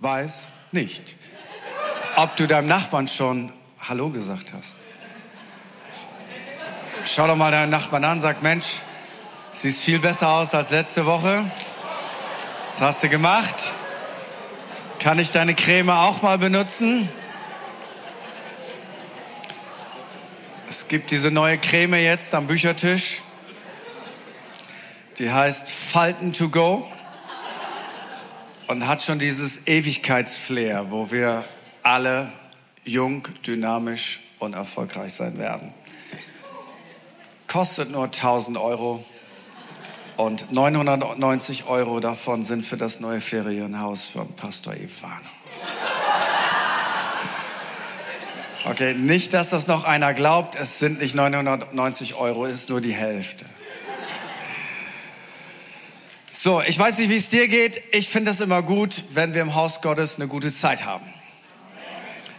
weiß nicht, ob du deinem Nachbarn schon Hallo gesagt hast. Schau doch mal deinen Nachbarn an, sag Mensch, siehst viel besser aus als letzte Woche. Was hast du gemacht? Kann ich deine Creme auch mal benutzen? Es gibt diese neue Creme jetzt am Büchertisch. Die heißt Falten to go und hat schon dieses Ewigkeitsflair, wo wir alle jung, dynamisch und erfolgreich sein werden. Kostet nur 1000 Euro und 990 Euro davon sind für das neue Ferienhaus von Pastor Ivano. Okay, nicht, dass das noch einer glaubt, es sind nicht 990 Euro, es ist nur die Hälfte. So, ich weiß nicht, wie es dir geht. Ich finde es immer gut, wenn wir im Haus Gottes eine gute Zeit haben.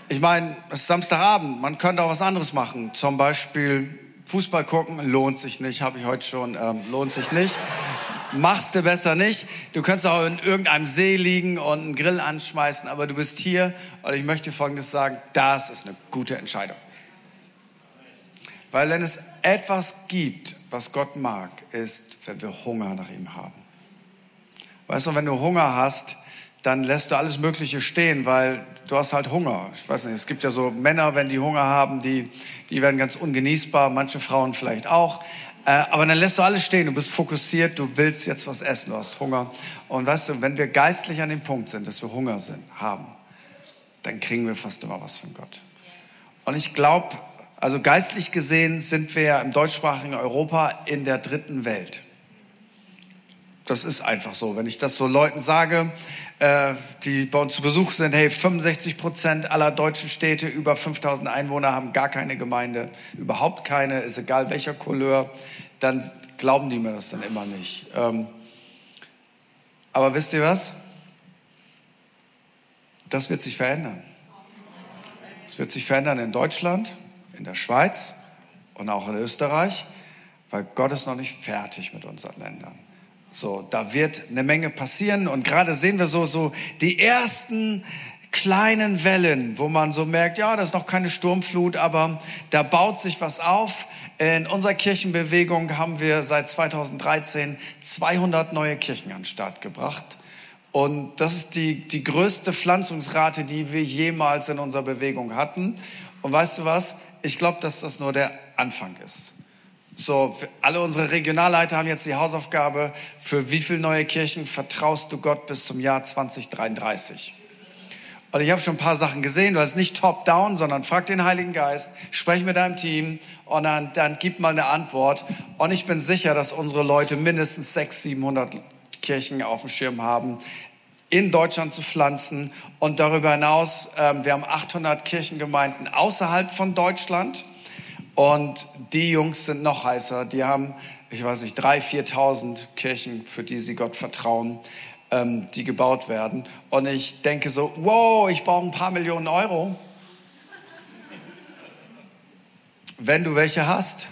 Ich meine, es ist Samstagabend, man könnte auch was anderes machen. Zum Beispiel Fußball gucken, lohnt sich nicht, habe ich heute schon, ähm, lohnt sich nicht. Machst du besser nicht. Du könntest auch in irgendeinem See liegen und einen Grill anschmeißen, aber du bist hier und ich möchte Folgendes sagen, das ist eine gute Entscheidung. Weil wenn es etwas gibt, was Gott mag, ist, wenn wir Hunger nach ihm haben. Weißt du, wenn du Hunger hast, dann lässt du alles Mögliche stehen, weil du hast halt Hunger. Ich weiß nicht, es gibt ja so Männer, wenn die Hunger haben, die, die werden ganz ungenießbar, manche Frauen vielleicht auch. Äh, aber dann lässt du alles stehen, du bist fokussiert, du willst jetzt was essen, du hast Hunger. Und weißt du, wenn wir geistlich an dem Punkt sind, dass wir Hunger sind, haben, dann kriegen wir fast immer was von Gott. Und ich glaube, also geistlich gesehen sind wir ja im deutschsprachigen Europa in der dritten Welt. Das ist einfach so. Wenn ich das so Leuten sage, äh, die bei uns zu Besuch sind, hey, 65 Prozent aller deutschen Städte über 5000 Einwohner haben gar keine Gemeinde, überhaupt keine, ist egal welcher Couleur, dann glauben die mir das dann immer nicht. Ähm, aber wisst ihr was? Das wird sich verändern. Es wird sich verändern in Deutschland, in der Schweiz und auch in Österreich, weil Gott ist noch nicht fertig mit unseren Ländern. So, da wird eine Menge passieren und gerade sehen wir so, so die ersten kleinen Wellen, wo man so merkt, ja, das ist noch keine Sturmflut, aber da baut sich was auf. In unserer Kirchenbewegung haben wir seit 2013 200 neue Kirchen an den Start gebracht. Und das ist die, die größte Pflanzungsrate, die wir jemals in unserer Bewegung hatten. Und weißt du was? Ich glaube, dass das nur der Anfang ist. So, alle unsere Regionalleiter haben jetzt die Hausaufgabe, für wie viele neue Kirchen vertraust du Gott bis zum Jahr 2033? Und ich habe schon ein paar Sachen gesehen. Du hast nicht top-down, sondern frag den Heiligen Geist, sprech mit deinem Team und dann, dann gib mal eine Antwort. Und ich bin sicher, dass unsere Leute mindestens 600, 700 Kirchen auf dem Schirm haben, in Deutschland zu pflanzen. Und darüber hinaus, ähm, wir haben 800 Kirchengemeinden außerhalb von Deutschland. Und die Jungs sind noch heißer. Die haben, ich weiß nicht, drei, viertausend Kirchen, für die sie Gott vertrauen, ähm, die gebaut werden. Und ich denke so, wow, ich brauche ein paar Millionen Euro. Wenn du welche hast.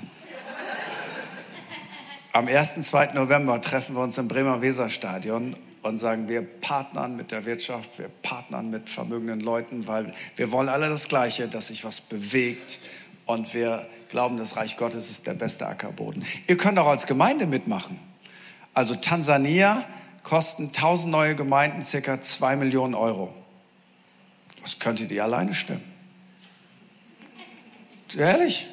Am 1. 2. November treffen wir uns im Bremer Weserstadion und sagen, wir partnern mit der Wirtschaft, wir partnern mit vermögenden Leuten, weil wir wollen alle das Gleiche, dass sich was bewegt und wir glauben, das Reich Gottes ist der beste Ackerboden. Ihr könnt auch als Gemeinde mitmachen. Also Tansania kosten 1000 neue Gemeinden circa 2 Millionen Euro. Das könntet ihr alleine stemmen. Ehrlich,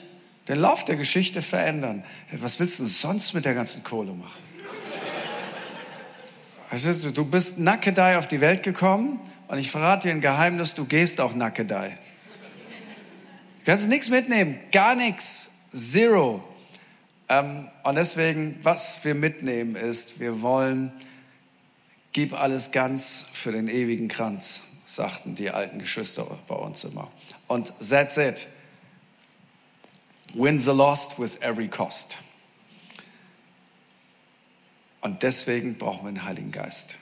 den Lauf der Geschichte verändern. Was willst du sonst mit der ganzen Kohle machen? Du bist nackedei auf die Welt gekommen und ich verrate dir ein Geheimnis, du gehst auch nackedei. Du kannst nichts mitnehmen, gar nichts, zero. Ähm, und deswegen, was wir mitnehmen, ist, wir wollen, gib alles ganz für den ewigen Kranz, sagten die alten Geschwister bei uns immer. Und that's it. Win the lost with every cost. Und deswegen brauchen wir den Heiligen Geist.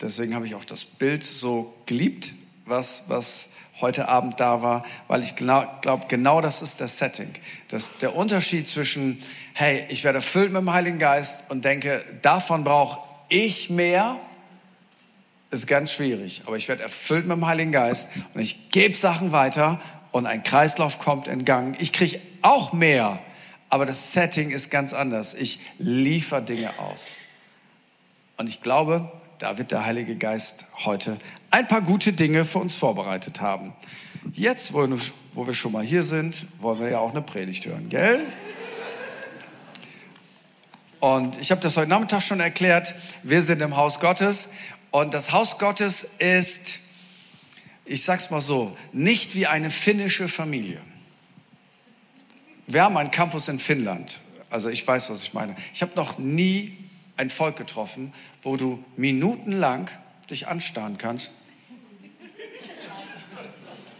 Deswegen habe ich auch das Bild so geliebt, was, was heute Abend da war, weil ich glaube, genau das ist das Setting. Das, der Unterschied zwischen, hey, ich werde erfüllt mit dem Heiligen Geist und denke, davon brauche ich mehr, ist ganz schwierig, aber ich werde erfüllt mit dem Heiligen Geist und ich gebe Sachen weiter und ein Kreislauf kommt in Gang. Ich kriege auch mehr, aber das Setting ist ganz anders. Ich liefere Dinge aus. Und ich glaube, da wird der Heilige Geist heute ein paar gute Dinge für uns vorbereitet haben. Jetzt, wo, wir schon mal hier sind, wollen wir ja auch eine Predigt hören, gell? Und ich habe das heute Nachmittag schon erklärt. Wir sind im Haus Gottes und das Haus Gottes ist, ich sag's mal so, nicht wie eine finnische Familie. Wir haben einen Campus in Finnland. Also ich weiß, was ich meine. Ich habe noch nie ein Volk getroffen, wo du minutenlang dich anstarren kannst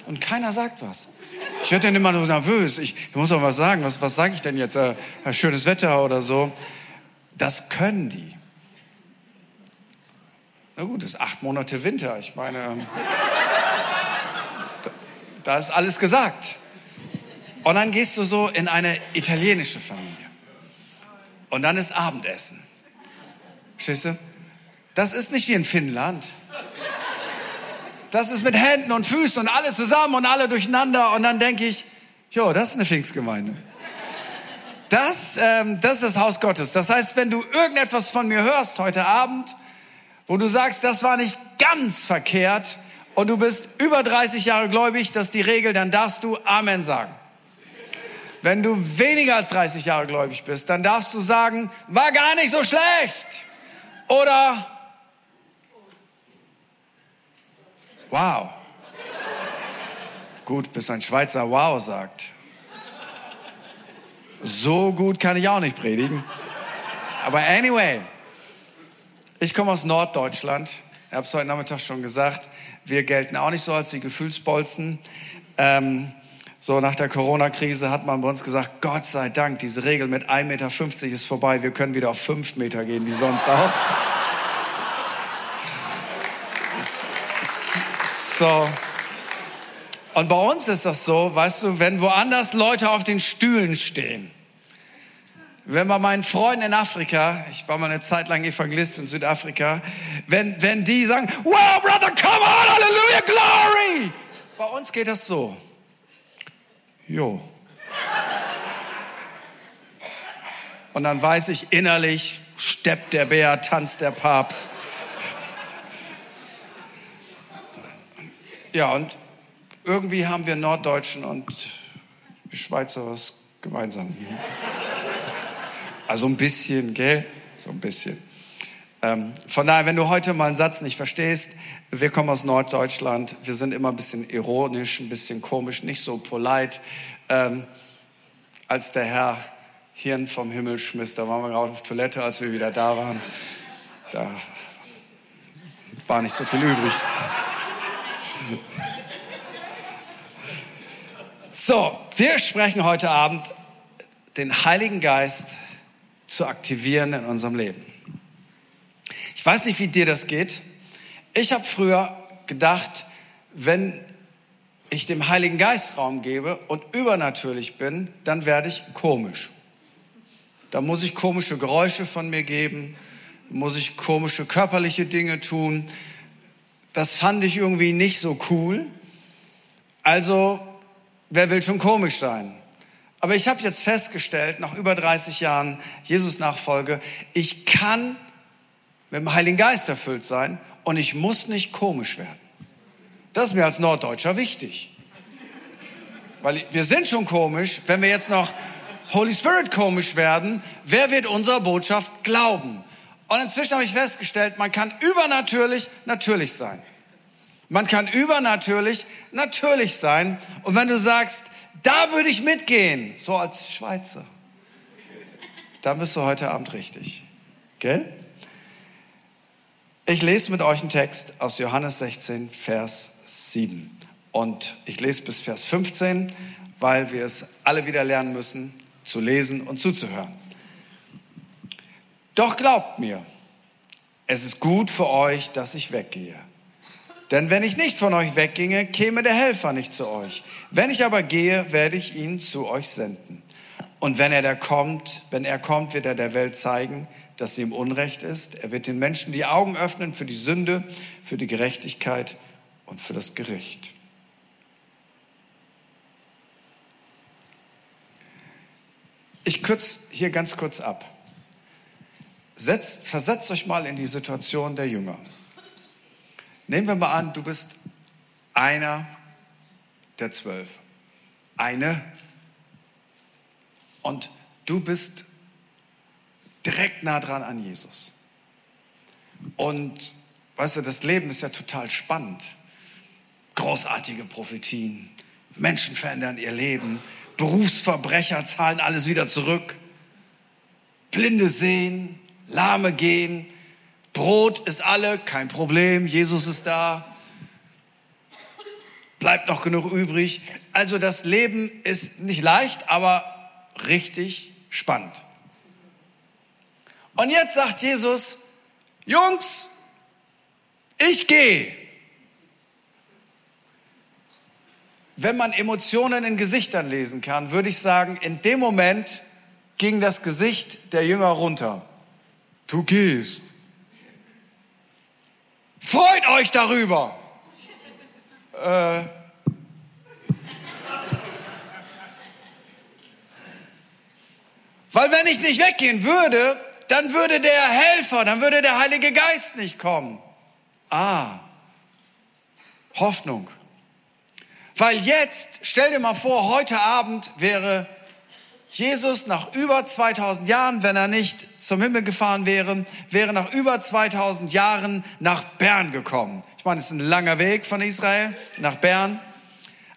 und keiner sagt was. Ich werde dann immer nur nervös. Ich, ich muss auch was sagen. Was, was sage ich denn jetzt? Äh, schönes Wetter oder so. Das können die. Na gut, es ist acht Monate Winter. Ich meine, ähm, da, da ist alles gesagt. Und dann gehst du so in eine italienische Familie. Und dann ist Abendessen. Verstehst du? Das ist nicht wie in Finnland. Das ist mit Händen und Füßen und alle zusammen und alle durcheinander. Und dann denke ich, jo, das ist eine Pfingstgemeinde. Das, ähm, das ist das Haus Gottes. Das heißt, wenn du irgendetwas von mir hörst heute Abend, wo du sagst, das war nicht ganz verkehrt und du bist über 30 Jahre gläubig, das ist die Regel, dann darfst du Amen sagen. Wenn du weniger als 30 Jahre gläubig bist, dann darfst du sagen, war gar nicht so schlecht. Oder wow. Gut, bis ein Schweizer wow sagt. So gut kann ich auch nicht predigen. Aber anyway, ich komme aus Norddeutschland. Ich habe es heute Nachmittag schon gesagt. Wir gelten auch nicht so als die Gefühlsbolzen. Ähm, so nach der Corona-Krise hat man bei uns gesagt, Gott sei Dank, diese Regel mit 1,50 Meter ist vorbei. Wir können wieder auf 5 Meter gehen, wie sonst auch. So. Und bei uns ist das so, weißt du, wenn woanders Leute auf den Stühlen stehen, wenn bei meinen Freunden in Afrika, ich war mal eine Zeit lang Evangelist in Südafrika, wenn, wenn die sagen, wow, brother, come on, hallelujah, glory. Bei uns geht das so. Jo. Und dann weiß ich innerlich, steppt der Bär, tanzt der Papst. Ja, und irgendwie haben wir Norddeutschen und Schweizer was gemeinsam. Also ein bisschen, gell? So ein bisschen. Ähm, von daher, wenn du heute mal einen Satz nicht verstehst, wir kommen aus Norddeutschland, wir sind immer ein bisschen ironisch, ein bisschen komisch, nicht so polite. Ähm, als der Herr Hirn vom Himmel schmiss, da waren wir gerade auf Toilette, als wir wieder da waren. Da war nicht so viel übrig. So, wir sprechen heute Abend den Heiligen Geist zu aktivieren in unserem Leben. Ich weiß nicht, wie dir das geht. Ich habe früher gedacht, wenn ich dem Heiligen Geist Raum gebe und übernatürlich bin, dann werde ich komisch. Da muss ich komische Geräusche von mir geben, muss ich komische körperliche Dinge tun. Das fand ich irgendwie nicht so cool. Also, wer will schon komisch sein? Aber ich habe jetzt festgestellt, nach über 30 Jahren Jesus-Nachfolge, ich kann mit dem Heiligen Geist erfüllt sein und ich muss nicht komisch werden. Das ist mir als Norddeutscher wichtig. Weil wir sind schon komisch, wenn wir jetzt noch Holy Spirit komisch werden, wer wird unserer Botschaft glauben? Und inzwischen habe ich festgestellt, man kann übernatürlich natürlich sein. Man kann übernatürlich natürlich sein. Und wenn du sagst, da würde ich mitgehen, so als Schweizer. Dann bist du heute Abend richtig. Gell? Ich lese mit euch einen Text aus Johannes 16, Vers 7. Und ich lese bis Vers 15, weil wir es alle wieder lernen müssen, zu lesen und zuzuhören. Doch glaubt mir, es ist gut für euch, dass ich weggehe. Denn wenn ich nicht von euch wegginge, käme der Helfer nicht zu euch. Wenn ich aber gehe, werde ich ihn zu euch senden. Und wenn er da kommt, wenn er kommt, wird er der Welt zeigen, dass sie im Unrecht ist. Er wird den Menschen die Augen öffnen für die Sünde, für die Gerechtigkeit und für das Gericht. Ich kürze hier ganz kurz ab. Setzt, versetzt euch mal in die Situation der Jünger. Nehmen wir mal an, du bist einer der zwölf. Eine. Und du bist direkt nah dran an Jesus. Und weißt du, das Leben ist ja total spannend. Großartige Prophetien. Menschen verändern ihr Leben. Berufsverbrecher zahlen alles wieder zurück. Blinde sehen, Lahme gehen. Brot ist alle, kein Problem. Jesus ist da. Bleibt noch genug übrig. Also das Leben ist nicht leicht, aber richtig spannend. Und jetzt sagt Jesus, Jungs, ich gehe. Wenn man Emotionen in Gesichtern lesen kann, würde ich sagen, in dem Moment ging das Gesicht der Jünger runter. Du gehst. Freut euch darüber. Äh, Weil wenn ich nicht weggehen würde, dann würde der Helfer, dann würde der Heilige Geist nicht kommen. Ah, Hoffnung. Weil jetzt, stell dir mal vor, heute Abend wäre Jesus nach über 2000 Jahren, wenn er nicht zum Himmel gefahren wäre, wäre nach über 2000 Jahren nach Bern gekommen. Ich meine, es ist ein langer Weg von Israel nach Bern.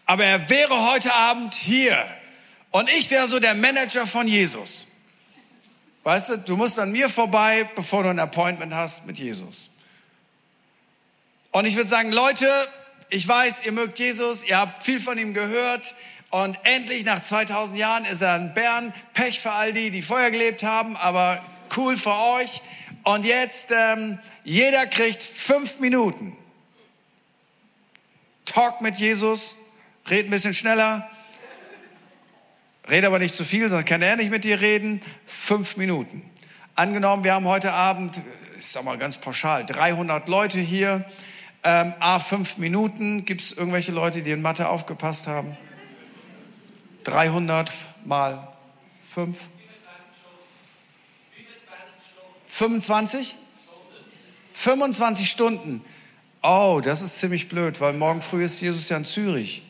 Aber er wäre heute Abend hier. Und ich wäre so der Manager von Jesus. Weißt du, du musst an mir vorbei, bevor du ein Appointment hast mit Jesus. Und ich würde sagen, Leute, ich weiß, ihr mögt Jesus, ihr habt viel von ihm gehört. Und endlich nach 2000 Jahren ist er in Bern. Pech für all die, die vorher gelebt haben, aber cool für euch. Und jetzt, ähm, jeder kriegt fünf Minuten. Talk mit Jesus, red ein bisschen schneller. Red aber nicht zu viel, sonst kann er nicht mit dir reden. Fünf Minuten. Angenommen, wir haben heute Abend, ich sag mal ganz pauschal, 300 Leute hier. Ähm, A, fünf Minuten. Gibt es irgendwelche Leute, die in Mathe aufgepasst haben? 300 mal 5? 25? 25 Stunden. Oh, das ist ziemlich blöd, weil morgen früh ist Jesus ja in Zürich.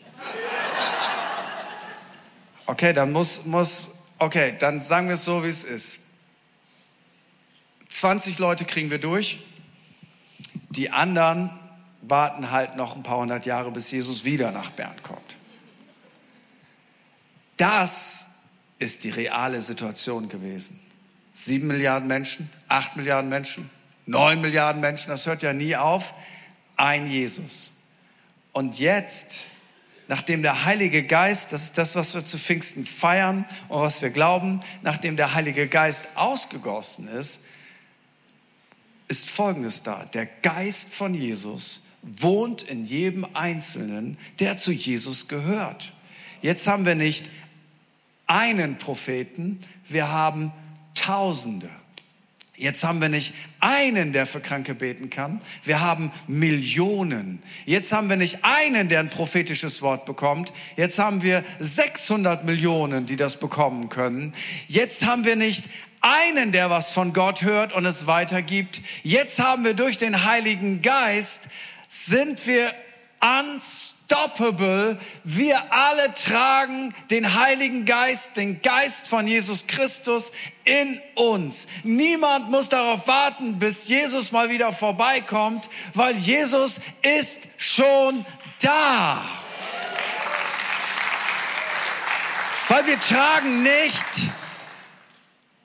Okay, dann muss, muss, okay, dann sagen wir es so, wie es ist. 20 Leute kriegen wir durch. Die anderen warten halt noch ein paar hundert Jahre, bis Jesus wieder nach Bern kommt. Das ist die reale Situation gewesen. Sieben Milliarden Menschen, acht Milliarden Menschen, neun Milliarden Menschen, das hört ja nie auf. Ein Jesus. Und jetzt, nachdem der Heilige Geist, das ist das, was wir zu Pfingsten feiern und was wir glauben, nachdem der Heilige Geist ausgegossen ist, ist Folgendes da. Der Geist von Jesus wohnt in jedem Einzelnen, der zu Jesus gehört. Jetzt haben wir nicht einen Propheten, wir haben Tausende. Jetzt haben wir nicht einen, der für Kranke beten kann. Wir haben Millionen. Jetzt haben wir nicht einen, der ein prophetisches Wort bekommt. Jetzt haben wir 600 Millionen, die das bekommen können. Jetzt haben wir nicht einen, der was von Gott hört und es weitergibt. Jetzt haben wir durch den Heiligen Geist sind wir unstoppable. Wir alle tragen den Heiligen Geist, den Geist von Jesus Christus in uns. Niemand muss darauf warten, bis Jesus mal wieder vorbeikommt, weil Jesus ist schon da. Weil wir tragen nicht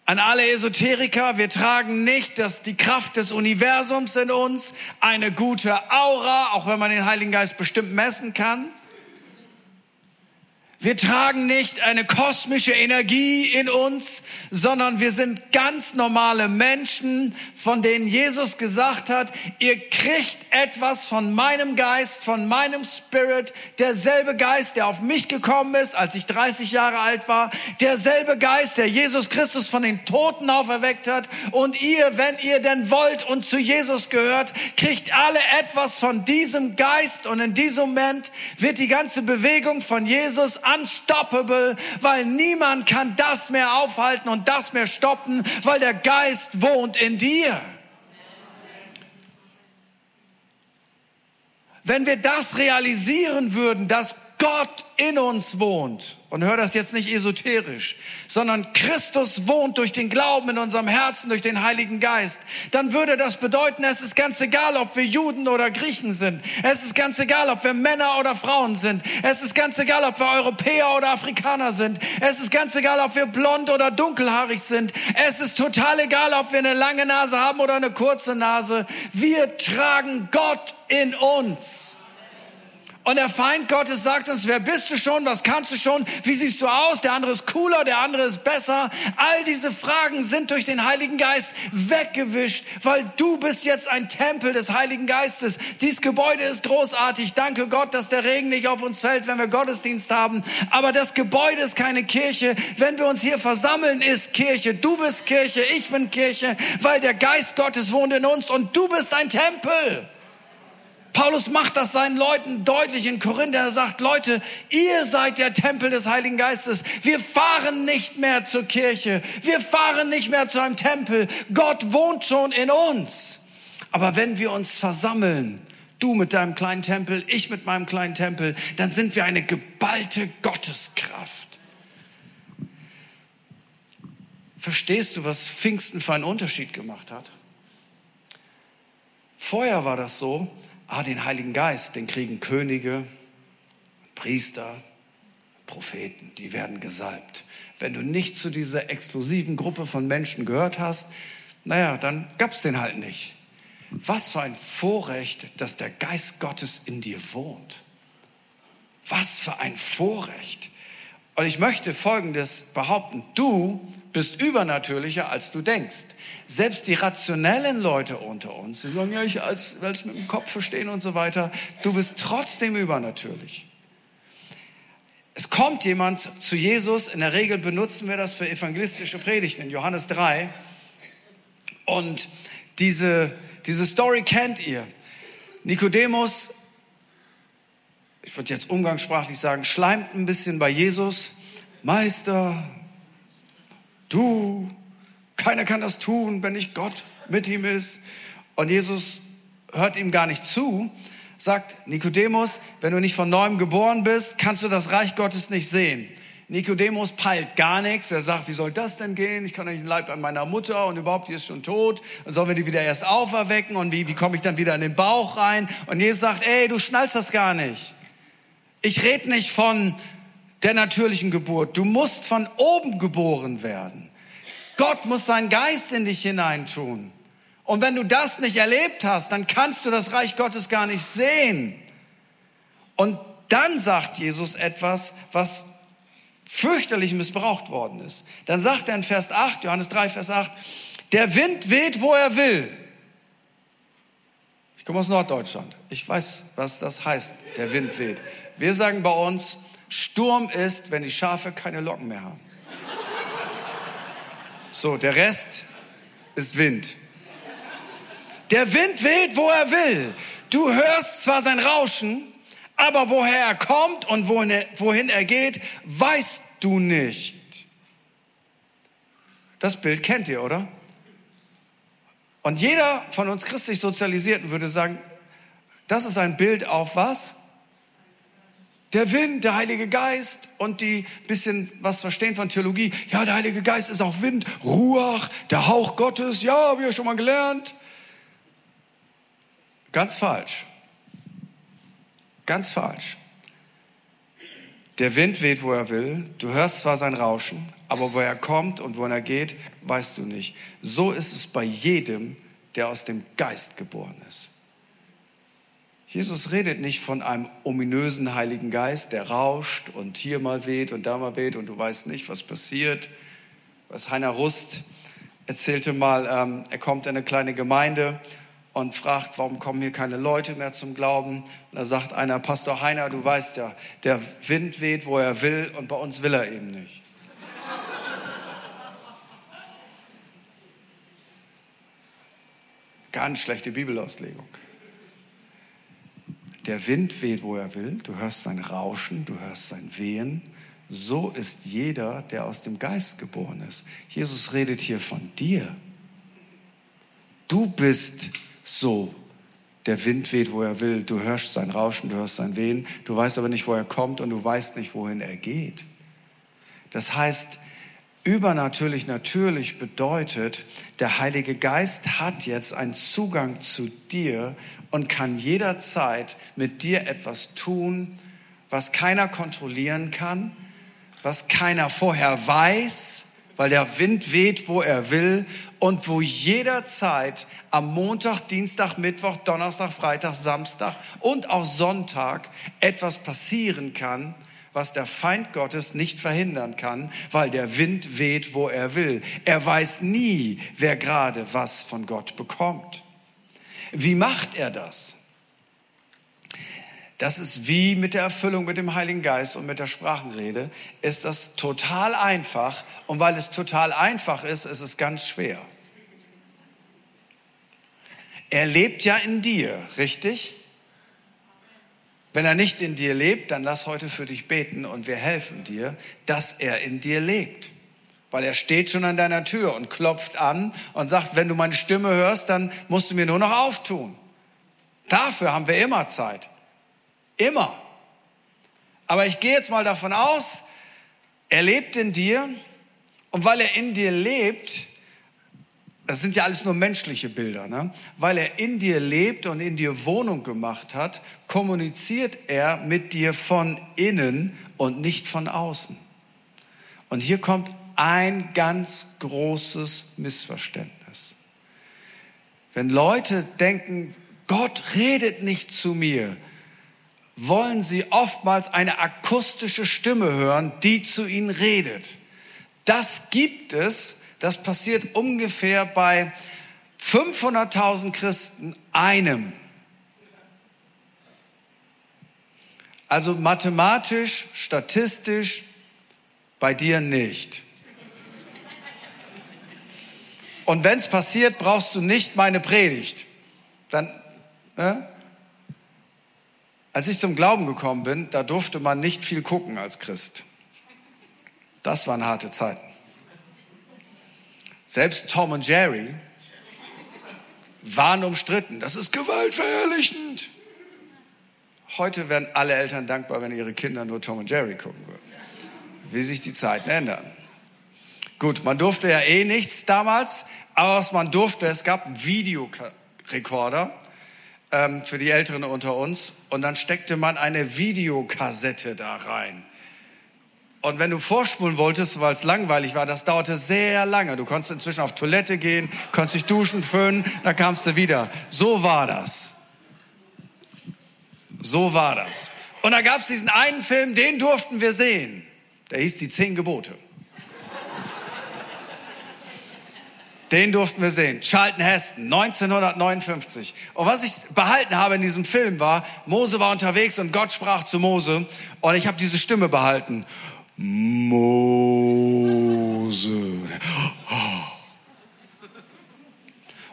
an alle Esoteriker, wir tragen nicht dass die Kraft des Universums in uns, eine gute Aura, auch wenn man den Heiligen Geist bestimmt messen kann. Wir tragen nicht eine kosmische Energie in uns, sondern wir sind ganz normale Menschen, von denen Jesus gesagt hat, ihr kriegt etwas von meinem Geist, von meinem Spirit, derselbe Geist, der auf mich gekommen ist, als ich 30 Jahre alt war, derselbe Geist, der Jesus Christus von den Toten auferweckt hat. Und ihr, wenn ihr denn wollt und zu Jesus gehört, kriegt alle etwas von diesem Geist. Und in diesem Moment wird die ganze Bewegung von Jesus unstoppable, weil niemand kann das mehr aufhalten und das mehr stoppen, weil der Geist wohnt in dir. Wenn wir das realisieren würden, dass Gott in uns wohnt, und hör das jetzt nicht esoterisch, sondern Christus wohnt durch den Glauben in unserem Herzen, durch den Heiligen Geist, dann würde das bedeuten, es ist ganz egal, ob wir Juden oder Griechen sind. Es ist ganz egal, ob wir Männer oder Frauen sind. Es ist ganz egal, ob wir Europäer oder Afrikaner sind. Es ist ganz egal, ob wir blond oder dunkelhaarig sind. Es ist total egal, ob wir eine lange Nase haben oder eine kurze Nase. Wir tragen Gott in uns. Und der Feind Gottes sagt uns, wer bist du schon, was kannst du schon, wie siehst du aus, der andere ist cooler, der andere ist besser. All diese Fragen sind durch den Heiligen Geist weggewischt, weil du bist jetzt ein Tempel des Heiligen Geistes. Dies Gebäude ist großartig. Danke Gott, dass der Regen nicht auf uns fällt, wenn wir Gottesdienst haben. Aber das Gebäude ist keine Kirche. Wenn wir uns hier versammeln, ist Kirche. Du bist Kirche, ich bin Kirche, weil der Geist Gottes wohnt in uns und du bist ein Tempel. Paulus macht das seinen Leuten deutlich in Korinth. Er sagt, Leute, ihr seid der Tempel des Heiligen Geistes. Wir fahren nicht mehr zur Kirche. Wir fahren nicht mehr zu einem Tempel. Gott wohnt schon in uns. Aber wenn wir uns versammeln, du mit deinem kleinen Tempel, ich mit meinem kleinen Tempel, dann sind wir eine geballte Gotteskraft. Verstehst du, was Pfingsten für einen Unterschied gemacht hat? Vorher war das so, Ah, den Heiligen Geist, den kriegen Könige, Priester, Propheten, die werden gesalbt. Wenn du nicht zu dieser exklusiven Gruppe von Menschen gehört hast, naja, dann gab's den halt nicht. Was für ein Vorrecht, dass der Geist Gottes in dir wohnt. Was für ein Vorrecht. Und ich möchte Folgendes behaupten. Du bist übernatürlicher, als du denkst. Selbst die rationellen Leute unter uns, die sagen, ja, ich als, als mit dem Kopf verstehen und so weiter, du bist trotzdem übernatürlich. Es kommt jemand zu Jesus, in der Regel benutzen wir das für evangelistische Predigten in Johannes 3. Und diese, diese Story kennt ihr. Nikodemus, ich würde jetzt umgangssprachlich sagen, schleimt ein bisschen bei Jesus. Meister, du keiner kann das tun, wenn nicht Gott mit ihm ist. Und Jesus hört ihm gar nicht zu, sagt Nikodemus, wenn du nicht von neuem geboren bist, kannst du das Reich Gottes nicht sehen. Nikodemus peilt gar nichts. Er sagt, wie soll das denn gehen? Ich kann nicht den Leib an meiner Mutter und überhaupt, die ist schon tot. Und sollen wir die wieder erst auferwecken? Und wie, wie komme ich dann wieder in den Bauch rein? Und Jesus sagt, ey, du schnallst das gar nicht. Ich rede nicht von der natürlichen Geburt. Du musst von oben geboren werden. Gott muss seinen Geist in dich hineintun. Und wenn du das nicht erlebt hast, dann kannst du das Reich Gottes gar nicht sehen. Und dann sagt Jesus etwas, was fürchterlich missbraucht worden ist. Dann sagt er in Vers 8, Johannes 3, Vers 8, der Wind weht, wo er will. Ich komme aus Norddeutschland. Ich weiß, was das heißt, der Wind weht. Wir sagen bei uns, Sturm ist, wenn die Schafe keine Locken mehr haben. So, der Rest ist Wind. Der Wind weht, wo er will. Du hörst zwar sein Rauschen, aber woher er kommt und wohin er, geht, weißt du nicht. Das Bild kennt ihr, oder? Und jeder von uns christlich Sozialisierten würde sagen, das ist ein Bild auf was? Der Wind, der Heilige Geist und die bisschen was verstehen von Theologie. Ja, der Heilige Geist ist auch Wind, Ruach, der Hauch Gottes. Ja, haben wir schon mal gelernt. Ganz falsch. Ganz falsch. Der Wind weht, wo er will. Du hörst zwar sein Rauschen, aber wo er kommt und wohin er geht, weißt du nicht. So ist es bei jedem, der aus dem Geist geboren ist. Jesus redet nicht von einem ominösen Heiligen Geist, der rauscht und hier mal weht und da mal weht und du weißt nicht, was passiert. Was Heiner Rust erzählte mal, ähm, er kommt in eine kleine Gemeinde und fragt, warum kommen hier keine Leute mehr zum Glauben? Und da sagt einer, Pastor Heiner, du weißt ja, der Wind weht, wo er will und bei uns will er eben nicht. Ganz schlechte Bibelauslegung. Der Wind weht, wo er will, du hörst sein Rauschen, du hörst sein Wehen. So ist jeder, der aus dem Geist geboren ist. Jesus redet hier von dir. Du bist so. Der Wind weht, wo er will, du hörst sein Rauschen, du hörst sein Wehen, du weißt aber nicht, wo er kommt und du weißt nicht, wohin er geht. Das heißt, Übernatürlich natürlich bedeutet, der Heilige Geist hat jetzt einen Zugang zu dir und kann jederzeit mit dir etwas tun, was keiner kontrollieren kann, was keiner vorher weiß, weil der Wind weht, wo er will und wo jederzeit am Montag, Dienstag, Mittwoch, Donnerstag, Freitag, Samstag und auch Sonntag etwas passieren kann, was der Feind Gottes nicht verhindern kann, weil der Wind weht, wo er will. Er weiß nie, wer gerade was von Gott bekommt. Wie macht er das? Das ist wie mit der Erfüllung mit dem Heiligen Geist und mit der Sprachenrede, ist das total einfach. Und weil es total einfach ist, ist es ganz schwer. Er lebt ja in dir, richtig? Wenn er nicht in dir lebt, dann lass heute für dich beten und wir helfen dir, dass er in dir lebt. Weil er steht schon an deiner Tür und klopft an und sagt, wenn du meine Stimme hörst, dann musst du mir nur noch auftun. Dafür haben wir immer Zeit. Immer. Aber ich gehe jetzt mal davon aus, er lebt in dir und weil er in dir lebt, das sind ja alles nur menschliche Bilder, ne? weil er in dir lebt und in dir Wohnung gemacht hat, kommuniziert er mit dir von innen und nicht von außen. Und hier kommt ein ganz großes Missverständnis. Wenn Leute denken, Gott redet nicht zu mir, wollen sie oftmals eine akustische Stimme hören, die zu ihnen redet. Das gibt es, das passiert ungefähr bei 500.000 Christen einem. Also mathematisch, statistisch bei dir nicht. Und wenn es passiert, brauchst du nicht meine Predigt. Dann, äh? als ich zum Glauben gekommen bin, da durfte man nicht viel gucken als Christ. Das waren harte Zeiten. Selbst Tom und Jerry waren umstritten. Das ist gewaltverherrlichend. Heute wären alle Eltern dankbar, wenn ihre Kinder nur Tom und Jerry gucken würden. Wie sich die Zeiten ändern. Gut, man durfte ja eh nichts damals, aber was man durfte, es gab Videorekorder ähm, für die Älteren unter uns und dann steckte man eine Videokassette da rein. Und wenn du vorspulen wolltest, weil es langweilig war, das dauerte sehr lange. Du konntest inzwischen auf Toilette gehen, konntest dich duschen, föhnen, dann kamst du wieder. So war das. So war das. Und da gab es diesen einen Film, den durften wir sehen. Der hieß Die Zehn Gebote. Den durften wir sehen. Charlton Heston, 1959. Und was ich behalten habe in diesem Film war, Mose war unterwegs und Gott sprach zu Mose. Und ich habe diese Stimme behalten. Mose.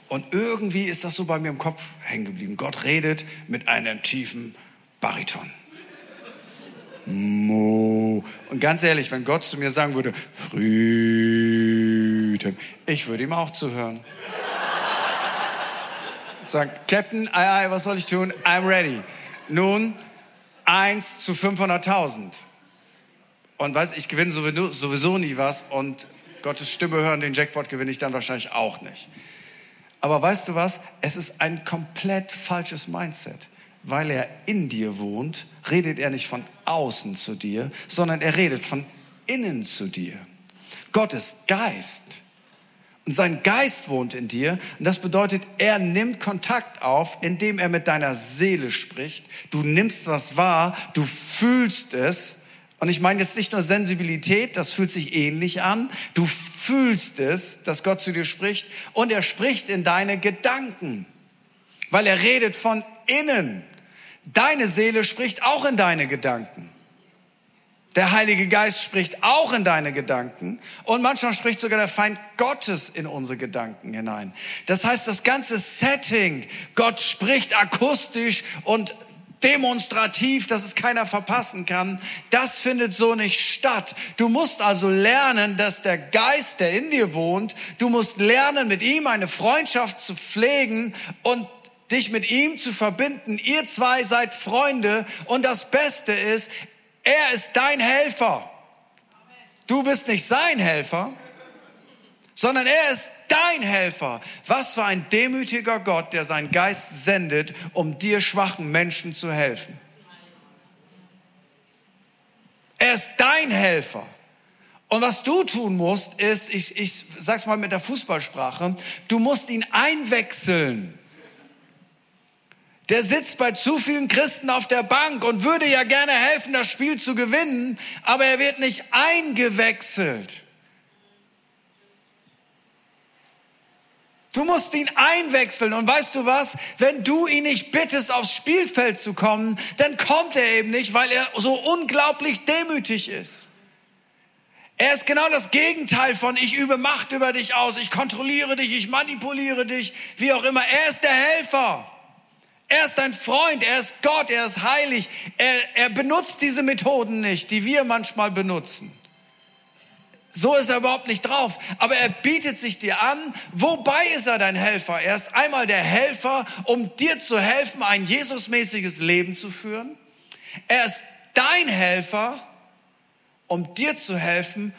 Und irgendwie ist das so bei mir im Kopf hängen geblieben. Gott redet mit einem tiefen Bariton. Mo. Und ganz ehrlich, wenn Gott zu mir sagen würde, Frieden, ich würde ihm auch zuhören. Sagen, Captain, ei, ei, was soll ich tun? I'm ready. Nun, eins zu 500.000. Und weiß, ich gewinne sowieso, sowieso nie was und Gottes Stimme hören, den Jackpot gewinne ich dann wahrscheinlich auch nicht. Aber weißt du was? Es ist ein komplett falsches Mindset. Weil er in dir wohnt, redet er nicht von außen zu dir, sondern er redet von innen zu dir. Gott ist Geist. Und sein Geist wohnt in dir. Und das bedeutet, er nimmt Kontakt auf, indem er mit deiner Seele spricht. Du nimmst was wahr, du fühlst es. Und ich meine jetzt nicht nur Sensibilität, das fühlt sich ähnlich an. Du fühlst es, dass Gott zu dir spricht. Und er spricht in deine Gedanken. Weil er redet von innen. Deine Seele spricht auch in deine Gedanken. Der Heilige Geist spricht auch in deine Gedanken und manchmal spricht sogar der Feind Gottes in unsere Gedanken hinein. Das heißt, das ganze Setting, Gott spricht akustisch und demonstrativ, dass es keiner verpassen kann, das findet so nicht statt. Du musst also lernen, dass der Geist, der in dir wohnt, du musst lernen, mit ihm eine Freundschaft zu pflegen und dich mit ihm zu verbinden. Ihr zwei seid Freunde und das Beste ist, er ist dein Helfer. Du bist nicht sein Helfer, sondern er ist dein Helfer. Was für ein demütiger Gott, der seinen Geist sendet, um dir schwachen Menschen zu helfen. Er ist dein Helfer. Und was du tun musst, ist, ich, ich sag's mal mit der Fußballsprache, du musst ihn einwechseln der sitzt bei zu vielen Christen auf der Bank und würde ja gerne helfen, das Spiel zu gewinnen, aber er wird nicht eingewechselt. Du musst ihn einwechseln und weißt du was? Wenn du ihn nicht bittest, aufs Spielfeld zu kommen, dann kommt er eben nicht, weil er so unglaublich demütig ist. Er ist genau das Gegenteil von ich übe Macht über dich aus, ich kontrolliere dich, ich manipuliere dich, wie auch immer. Er ist der Helfer. Er ist ein Freund, er ist Gott, er ist heilig. Er, er benutzt diese Methoden nicht, die wir manchmal benutzen. So ist er überhaupt nicht drauf. Aber er bietet sich dir an. Wobei ist er dein Helfer? Er ist einmal der Helfer, um dir zu helfen, ein Jesusmäßiges Leben zu führen. Er ist dein Helfer, um dir zu helfen,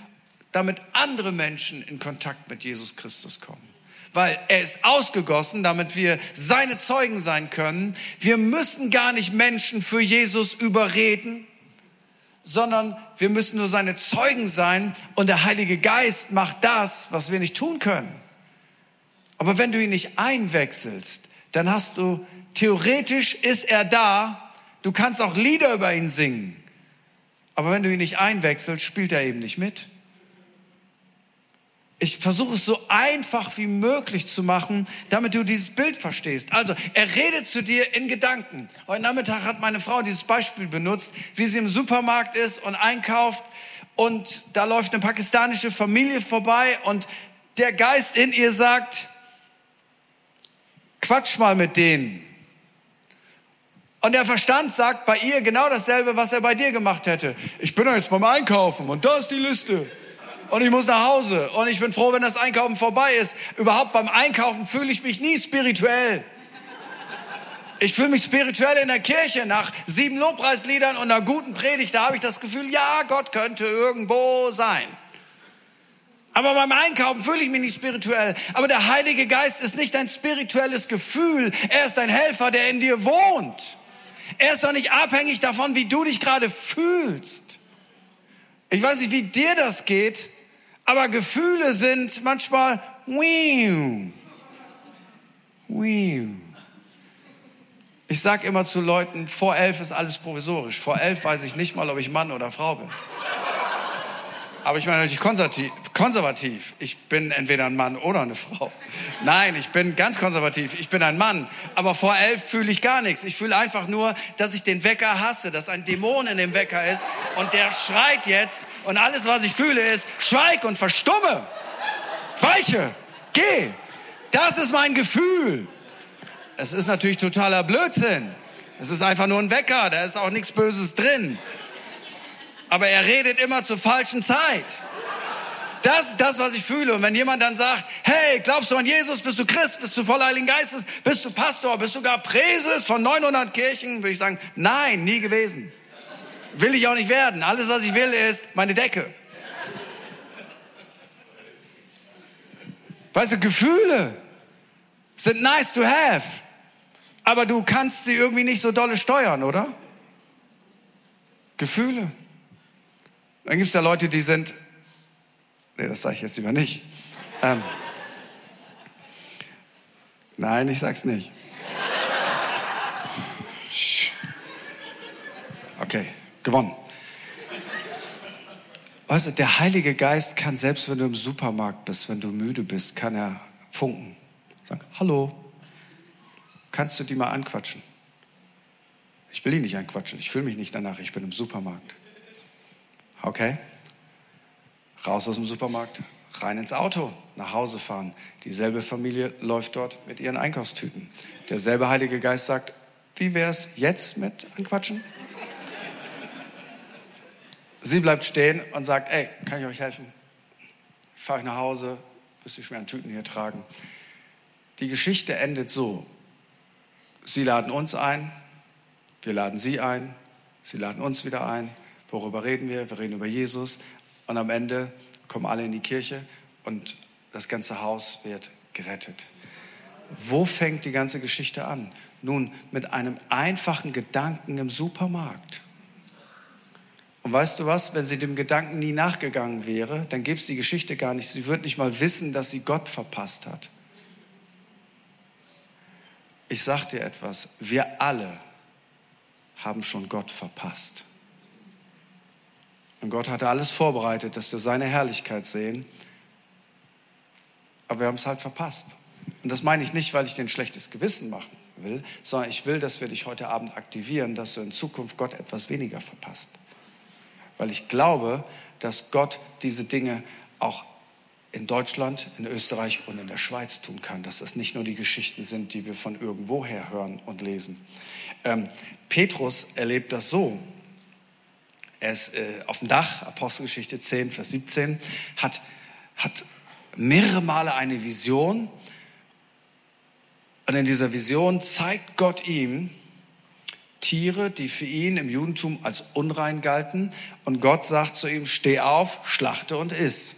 damit andere Menschen in Kontakt mit Jesus Christus kommen weil er ist ausgegossen, damit wir seine Zeugen sein können. Wir müssen gar nicht Menschen für Jesus überreden, sondern wir müssen nur seine Zeugen sein und der Heilige Geist macht das, was wir nicht tun können. Aber wenn du ihn nicht einwechselst, dann hast du, theoretisch ist er da, du kannst auch Lieder über ihn singen. Aber wenn du ihn nicht einwechselst, spielt er eben nicht mit ich versuche es so einfach wie möglich zu machen, damit du dieses Bild verstehst. Also, er redet zu dir in Gedanken. Heute Nachmittag hat meine Frau dieses Beispiel benutzt, wie sie im Supermarkt ist und einkauft und da läuft eine pakistanische Familie vorbei und der Geist in ihr sagt, quatsch mal mit denen. Und der Verstand sagt bei ihr genau dasselbe, was er bei dir gemacht hätte. Ich bin jetzt beim Einkaufen und da ist die Liste und ich muss nach Hause und ich bin froh, wenn das Einkaufen vorbei ist. Überhaupt beim Einkaufen fühle ich mich nie spirituell. Ich fühle mich spirituell in der Kirche nach sieben Lobpreisliedern und einer guten Predigt. Da habe ich das Gefühl, ja, Gott könnte irgendwo sein. Aber beim Einkaufen fühle ich mich nicht spirituell. Aber der Heilige Geist ist nicht ein spirituelles Gefühl. Er ist ein Helfer, der in dir wohnt. Er ist doch nicht abhängig davon, wie du dich gerade fühlst. Ich weiß nicht, wie dir das geht, aber Gefühle sind manchmal Ich sage immer zu Leuten, vor elf ist alles provisorisch. Vor elf weiß ich nicht mal, ob ich Mann oder Frau bin. Aber ich meine natürlich konservativ, konservativ. Ich bin entweder ein Mann oder eine Frau. Nein, ich bin ganz konservativ. Ich bin ein Mann. Aber vor elf fühle ich gar nichts. Ich fühle einfach nur, dass ich den Wecker hasse, dass ein Dämon in dem Wecker ist und der schreit jetzt und alles, was ich fühle, ist schweig und verstumme. Weiche, geh. Das ist mein Gefühl. Es ist natürlich totaler Blödsinn. Es ist einfach nur ein Wecker. Da ist auch nichts Böses drin aber er redet immer zur falschen Zeit. Das ist das, was ich fühle. Und wenn jemand dann sagt, hey, glaubst du an Jesus? Bist du Christ? Bist du voll Heiligen Geistes? Bist du Pastor? Bist du gar Präses von 900 Kirchen? Würde ich sagen, nein, nie gewesen. Will ich auch nicht werden. Alles, was ich will, ist meine Decke. Weißt du, Gefühle sind nice to have. Aber du kannst sie irgendwie nicht so dolle steuern, oder? Gefühle. Dann gibt es ja Leute, die sind, nee, das sage ich jetzt lieber nicht. Ähm, Nein, ich sag's nicht. Okay, gewonnen. Weißt du, der Heilige Geist kann, selbst wenn du im Supermarkt bist, wenn du müde bist, kann er funken. Sagen, hallo, kannst du die mal anquatschen? Ich will ihn nicht anquatschen, ich fühle mich nicht danach, ich bin im Supermarkt. Okay, raus aus dem Supermarkt, rein ins Auto, nach Hause fahren. Dieselbe Familie läuft dort mit ihren Einkaufstüten. Derselbe Heilige Geist sagt, wie wäre es jetzt mit anquatschen? Sie bleibt stehen und sagt, ey, kann ich euch helfen? Fahre ich nach Hause, müsst ihr schweren Tüten hier tragen. Die Geschichte endet so. Sie laden uns ein, wir laden sie ein, sie laden uns wieder ein. Worüber reden wir? Wir reden über Jesus. Und am Ende kommen alle in die Kirche und das ganze Haus wird gerettet. Wo fängt die ganze Geschichte an? Nun, mit einem einfachen Gedanken im Supermarkt. Und weißt du was, wenn sie dem Gedanken nie nachgegangen wäre, dann gäbe es die Geschichte gar nicht. Sie wird nicht mal wissen, dass sie Gott verpasst hat. Ich sage dir etwas, wir alle haben schon Gott verpasst. Und Gott hatte alles vorbereitet, dass wir seine Herrlichkeit sehen, aber wir haben es halt verpasst. Und das meine ich nicht, weil ich dir ein schlechtes Gewissen machen will, sondern ich will, dass wir dich heute Abend aktivieren, dass du in Zukunft Gott etwas weniger verpasst weil ich glaube, dass Gott diese Dinge auch in Deutschland, in Österreich und in der Schweiz tun kann, dass das nicht nur die Geschichten sind, die wir von irgendwoher hören und lesen. Ähm, Petrus erlebt das so. Er ist äh, auf dem Dach, Apostelgeschichte 10, Vers 17, hat, hat mehrere Male eine Vision. Und in dieser Vision zeigt Gott ihm, Tiere, die für ihn im Judentum als unrein galten. Und Gott sagt zu ihm, steh auf, schlachte und iss.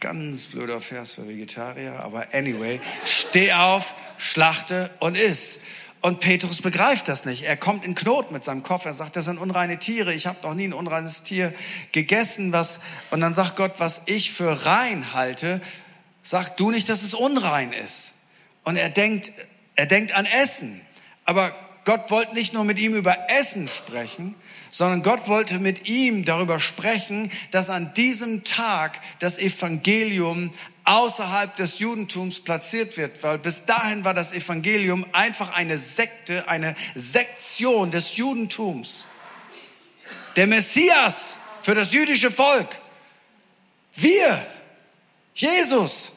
Ganz blöder Vers für Vegetarier, aber anyway, steh auf, schlachte und iss. Und Petrus begreift das nicht. Er kommt in Knoten mit seinem Kopf. Er sagt, das sind unreine Tiere. Ich habe noch nie ein unreines Tier gegessen. Was und dann sagt Gott, was ich für rein halte, sag du nicht, dass es unrein ist. Und er denkt, er denkt an Essen. Aber Gott wollte nicht nur mit ihm über Essen sprechen, sondern Gott wollte mit ihm darüber sprechen, dass an diesem Tag das Evangelium außerhalb des Judentums platziert wird, weil bis dahin war das Evangelium einfach eine Sekte, eine Sektion des Judentums. Der Messias für das jüdische Volk. Wir, Jesus,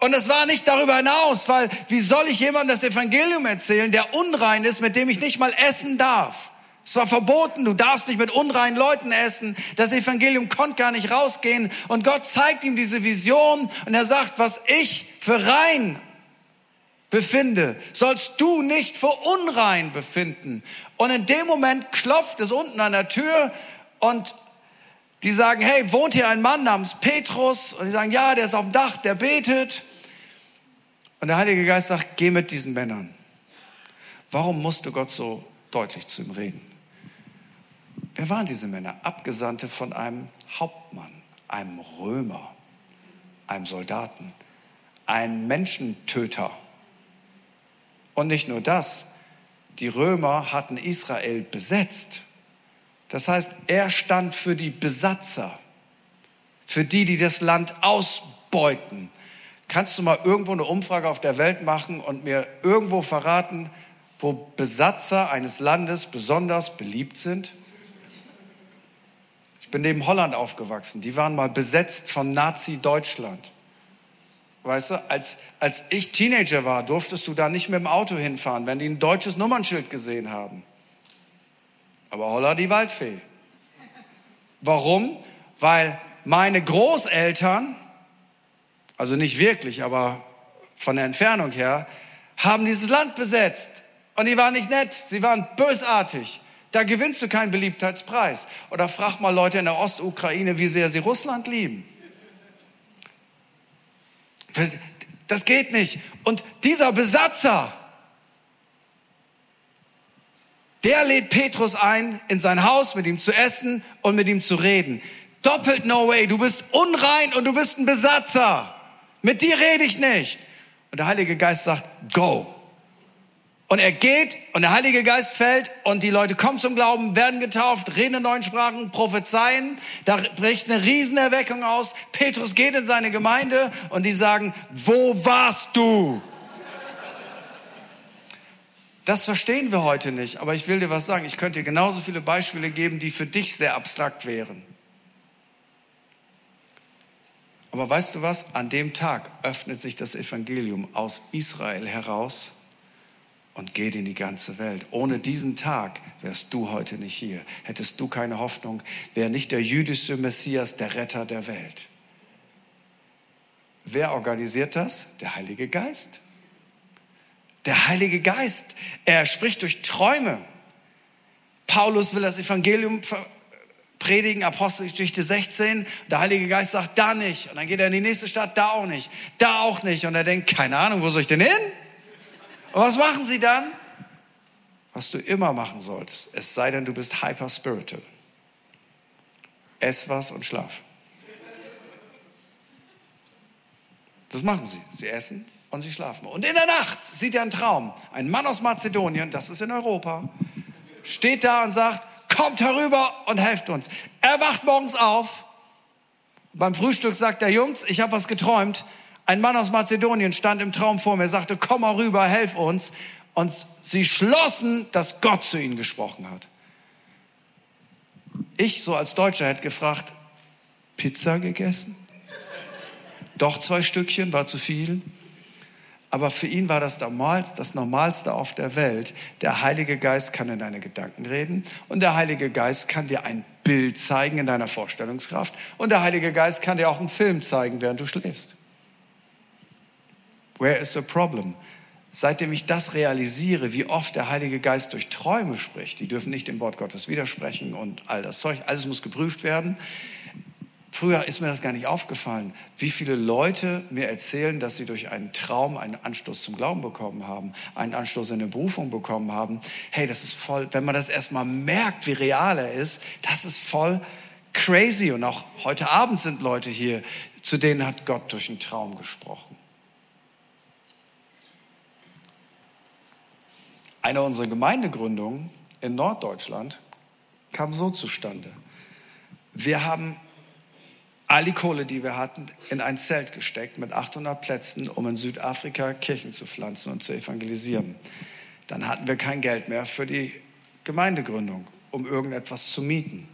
und es war nicht darüber hinaus, weil wie soll ich jemandem das Evangelium erzählen, der unrein ist, mit dem ich nicht mal essen darf? Es war verboten, du darfst nicht mit unreinen Leuten essen. Das Evangelium konnte gar nicht rausgehen. Und Gott zeigt ihm diese Vision und er sagt, was ich für rein befinde, sollst du nicht für unrein befinden. Und in dem Moment klopft es unten an der Tür und die sagen, hey, wohnt hier ein Mann namens Petrus? Und die sagen, ja, der ist auf dem Dach, der betet. Und der Heilige Geist sagt, geh mit diesen Männern. Warum musste Gott so deutlich zu ihm reden? Wer waren diese Männer? Abgesandte von einem Hauptmann, einem Römer, einem Soldaten, einem Menschentöter. Und nicht nur das, die Römer hatten Israel besetzt. Das heißt, er stand für die Besatzer, für die, die das Land ausbeuten, Kannst du mal irgendwo eine Umfrage auf der Welt machen und mir irgendwo verraten, wo Besatzer eines Landes besonders beliebt sind? Ich bin neben Holland aufgewachsen. Die waren mal besetzt von Nazi-Deutschland. Weißt du, als, als ich Teenager war, durftest du da nicht mit dem Auto hinfahren, wenn die ein deutsches Nummernschild gesehen haben. Aber holla die Waldfee. Warum? Weil meine Großeltern also nicht wirklich, aber von der Entfernung her, haben dieses Land besetzt. Und die waren nicht nett, sie waren bösartig. Da gewinnst du keinen Beliebtheitspreis. Oder frag mal Leute in der Ostukraine, wie sehr sie Russland lieben. Das geht nicht. Und dieser Besatzer, der lädt Petrus ein, in sein Haus mit ihm zu essen und mit ihm zu reden. Doppelt no way, du bist unrein und du bist ein Besatzer. Mit dir rede ich nicht. Und der Heilige Geist sagt, go. Und er geht und der Heilige Geist fällt und die Leute kommen zum Glauben, werden getauft, reden in neuen Sprachen, prophezeien. Da bricht eine Riesenerweckung aus. Petrus geht in seine Gemeinde und die sagen, wo warst du? Das verstehen wir heute nicht, aber ich will dir was sagen. Ich könnte dir genauso viele Beispiele geben, die für dich sehr abstrakt wären. Aber weißt du was? An dem Tag öffnet sich das Evangelium aus Israel heraus und geht in die ganze Welt. Ohne diesen Tag wärst du heute nicht hier. Hättest du keine Hoffnung, wäre nicht der jüdische Messias der Retter der Welt. Wer organisiert das? Der Heilige Geist. Der Heilige Geist, er spricht durch Träume. Paulus will das Evangelium predigen, Apostelgeschichte 16. Der Heilige Geist sagt, da nicht. Und dann geht er in die nächste Stadt, da auch nicht. Da auch nicht. Und er denkt, keine Ahnung, wo soll ich denn hin? Und was machen sie dann? Was du immer machen sollst, es sei denn, du bist hyper spiritual. Ess was und schlaf. Das machen sie. Sie essen und sie schlafen. Und in der Nacht sieht er einen Traum. Ein Mann aus Mazedonien, das ist in Europa, steht da und sagt, kommt herüber und helft uns. Er wacht morgens auf. Beim Frühstück sagt er, Jungs, ich habe was geträumt. Ein Mann aus Mazedonien stand im Traum vor mir, sagte, komm mal rüber, helf uns. Und sie schlossen, dass Gott zu ihnen gesprochen hat. Ich so als Deutscher hätte gefragt, Pizza gegessen? Doch zwei Stückchen, war zu viel. Aber für ihn war das damals das Normalste auf der Welt. Der Heilige Geist kann in deine Gedanken reden und der Heilige Geist kann dir ein Bild zeigen in deiner Vorstellungskraft und der Heilige Geist kann dir auch einen Film zeigen, während du schläfst. Where is the problem? Seitdem ich das realisiere, wie oft der Heilige Geist durch Träume spricht, die dürfen nicht dem Wort Gottes widersprechen und all das Zeug, alles muss geprüft werden. Früher ist mir das gar nicht aufgefallen, wie viele Leute mir erzählen, dass sie durch einen Traum einen Anstoß zum Glauben bekommen haben, einen Anstoß in eine Berufung bekommen haben. Hey, das ist voll, wenn man das erstmal merkt, wie real er ist, das ist voll crazy. Und auch heute Abend sind Leute hier, zu denen hat Gott durch einen Traum gesprochen. Eine unserer Gemeindegründungen in Norddeutschland kam so zustande. Wir haben all die Kohle, die wir hatten, in ein Zelt gesteckt mit 800 Plätzen, um in Südafrika Kirchen zu pflanzen und zu evangelisieren. Dann hatten wir kein Geld mehr für die Gemeindegründung, um irgendetwas zu mieten.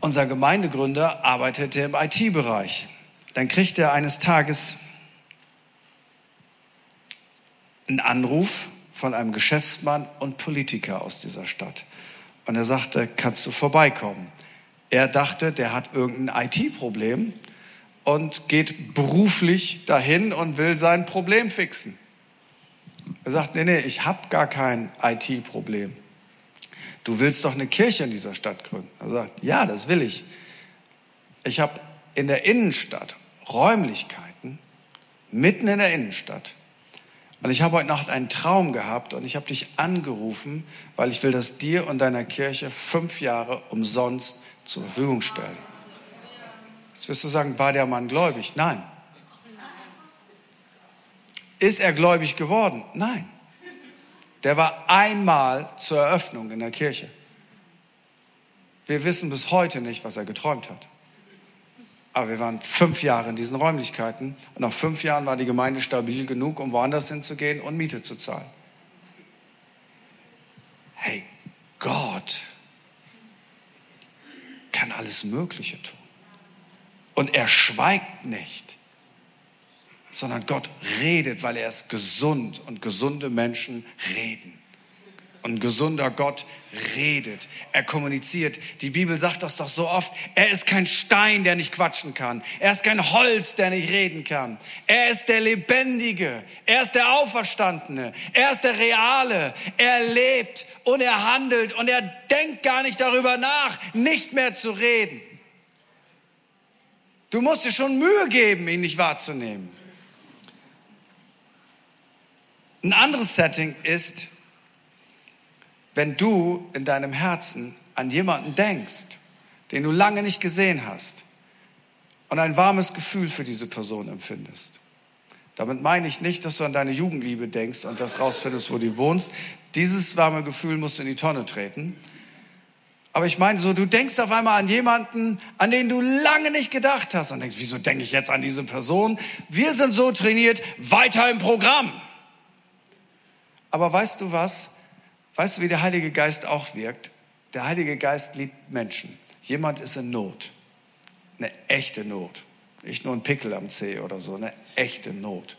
Unser Gemeindegründer arbeitete im IT-Bereich. Dann kriegte er eines Tages einen Anruf von einem Geschäftsmann und Politiker aus dieser Stadt. Und er sagte, kannst du vorbeikommen? Er dachte, der hat irgendein IT-Problem und geht beruflich dahin und will sein Problem fixen. Er sagt, nee, nee, ich habe gar kein IT-Problem. Du willst doch eine Kirche in dieser Stadt gründen. Er sagt, ja, das will ich. Ich habe in der Innenstadt Räumlichkeiten, mitten in der Innenstadt, und ich habe heute Nacht einen Traum gehabt und ich habe dich angerufen, weil ich will das dir und deiner Kirche fünf Jahre umsonst zur Verfügung stellen. Jetzt wirst du sagen, war der Mann gläubig? Nein. Ist er gläubig geworden? Nein. Der war einmal zur Eröffnung in der Kirche. Wir wissen bis heute nicht, was er geträumt hat. Aber wir waren fünf Jahre in diesen Räumlichkeiten und nach fünf Jahren war die Gemeinde stabil genug, um woanders hinzugehen und Miete zu zahlen. Hey, Gott kann alles Mögliche tun. Und er schweigt nicht, sondern Gott redet, weil er ist gesund und gesunde Menschen reden. Und gesunder Gott redet, er kommuniziert. Die Bibel sagt das doch so oft. Er ist kein Stein, der nicht quatschen kann. Er ist kein Holz, der nicht reden kann. Er ist der Lebendige. Er ist der Auferstandene. Er ist der Reale. Er lebt und er handelt und er denkt gar nicht darüber nach, nicht mehr zu reden. Du musst dir schon Mühe geben, ihn nicht wahrzunehmen. Ein anderes Setting ist, wenn du in deinem Herzen an jemanden denkst, den du lange nicht gesehen hast, und ein warmes Gefühl für diese Person empfindest. Damit meine ich nicht, dass du an deine Jugendliebe denkst und das rausfindest, wo du wohnst. Dieses warme Gefühl musst du in die Tonne treten. Aber ich meine so, du denkst auf einmal an jemanden, an den du lange nicht gedacht hast und denkst, wieso denke ich jetzt an diese Person? Wir sind so trainiert, weiter im Programm. Aber weißt du was? Weißt du, wie der Heilige Geist auch wirkt? Der Heilige Geist liebt Menschen. Jemand ist in Not. Eine echte Not. Nicht nur ein Pickel am Zeh oder so, eine echte Not.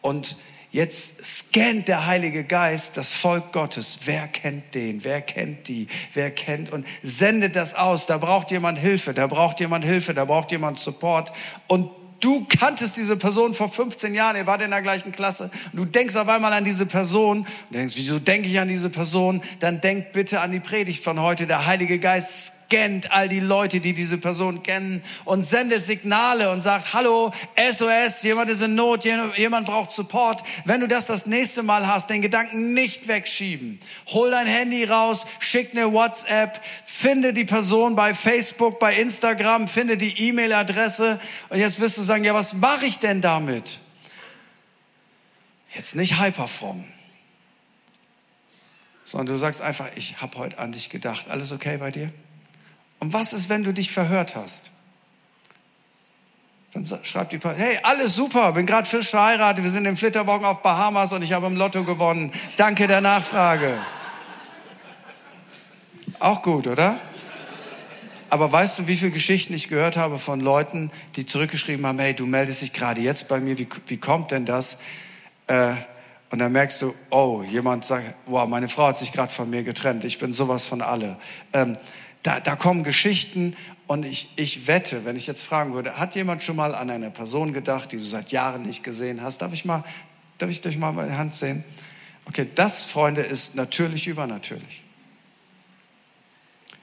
Und Jetzt scannt der Heilige Geist das Volk Gottes. Wer kennt den? Wer kennt die? Wer kennt und sendet das aus? Da braucht jemand Hilfe, da braucht jemand Hilfe, da braucht jemand Support. Und du kanntest diese Person vor 15 Jahren, ihr wart in der gleichen Klasse. Und du denkst auf einmal an diese Person und denkst, wieso denke ich an diese Person? Dann denk bitte an die Predigt von heute. Der Heilige Geist scannt all die Leute, die diese Person kennen und sendet Signale und sagt, hallo, SOS, jemand ist in Not, jemand braucht Support. Wenn du das das nächste Mal hast, den Gedanken nicht wegschieben. Hol dein Handy raus, schick eine WhatsApp, finde die Person bei Facebook, bei Instagram, finde die E-Mail-Adresse und jetzt wirst du sagen, ja, was mache ich denn damit? Jetzt nicht hyperfromm sondern du sagst einfach, ich habe heute an dich gedacht. Alles okay bei dir? Und was ist, wenn du dich verhört hast? Dann schreibt die Person, hey, alles super, bin gerade frisch verheiratet, wir sind im Flitterwochen auf Bahamas und ich habe im Lotto gewonnen. Danke der Nachfrage. Auch gut, oder? Aber weißt du, wie viele Geschichten ich gehört habe von Leuten, die zurückgeschrieben haben, hey, du meldest dich gerade jetzt bei mir, wie, wie kommt denn das? Äh, und dann merkst du, oh, jemand sagt, wow, meine Frau hat sich gerade von mir getrennt, ich bin sowas von alle. Ähm, da, da kommen Geschichten und ich, ich wette, wenn ich jetzt fragen würde, hat jemand schon mal an eine Person gedacht, die du seit Jahren nicht gesehen hast? Darf ich mal, darf ich durch mal meine Hand sehen? Okay, das, Freunde, ist natürlich übernatürlich.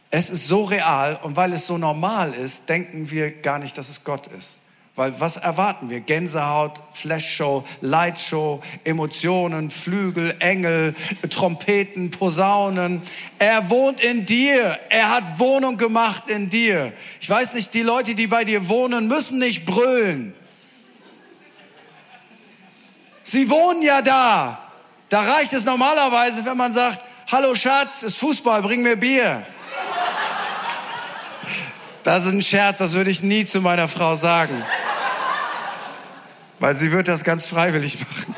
Es ist so real und weil es so normal ist, denken wir gar nicht, dass es Gott ist. Weil was erwarten wir? Gänsehaut, Flashshow, Lightshow, Emotionen, Flügel, Engel, Trompeten, Posaunen. Er wohnt in dir. Er hat Wohnung gemacht in dir. Ich weiß nicht, die Leute, die bei dir wohnen, müssen nicht brüllen. Sie wohnen ja da. Da reicht es normalerweise, wenn man sagt, hallo Schatz, ist Fußball, bring mir Bier. Das ist ein Scherz, das würde ich nie zu meiner Frau sagen. Weil sie wird das ganz freiwillig machen.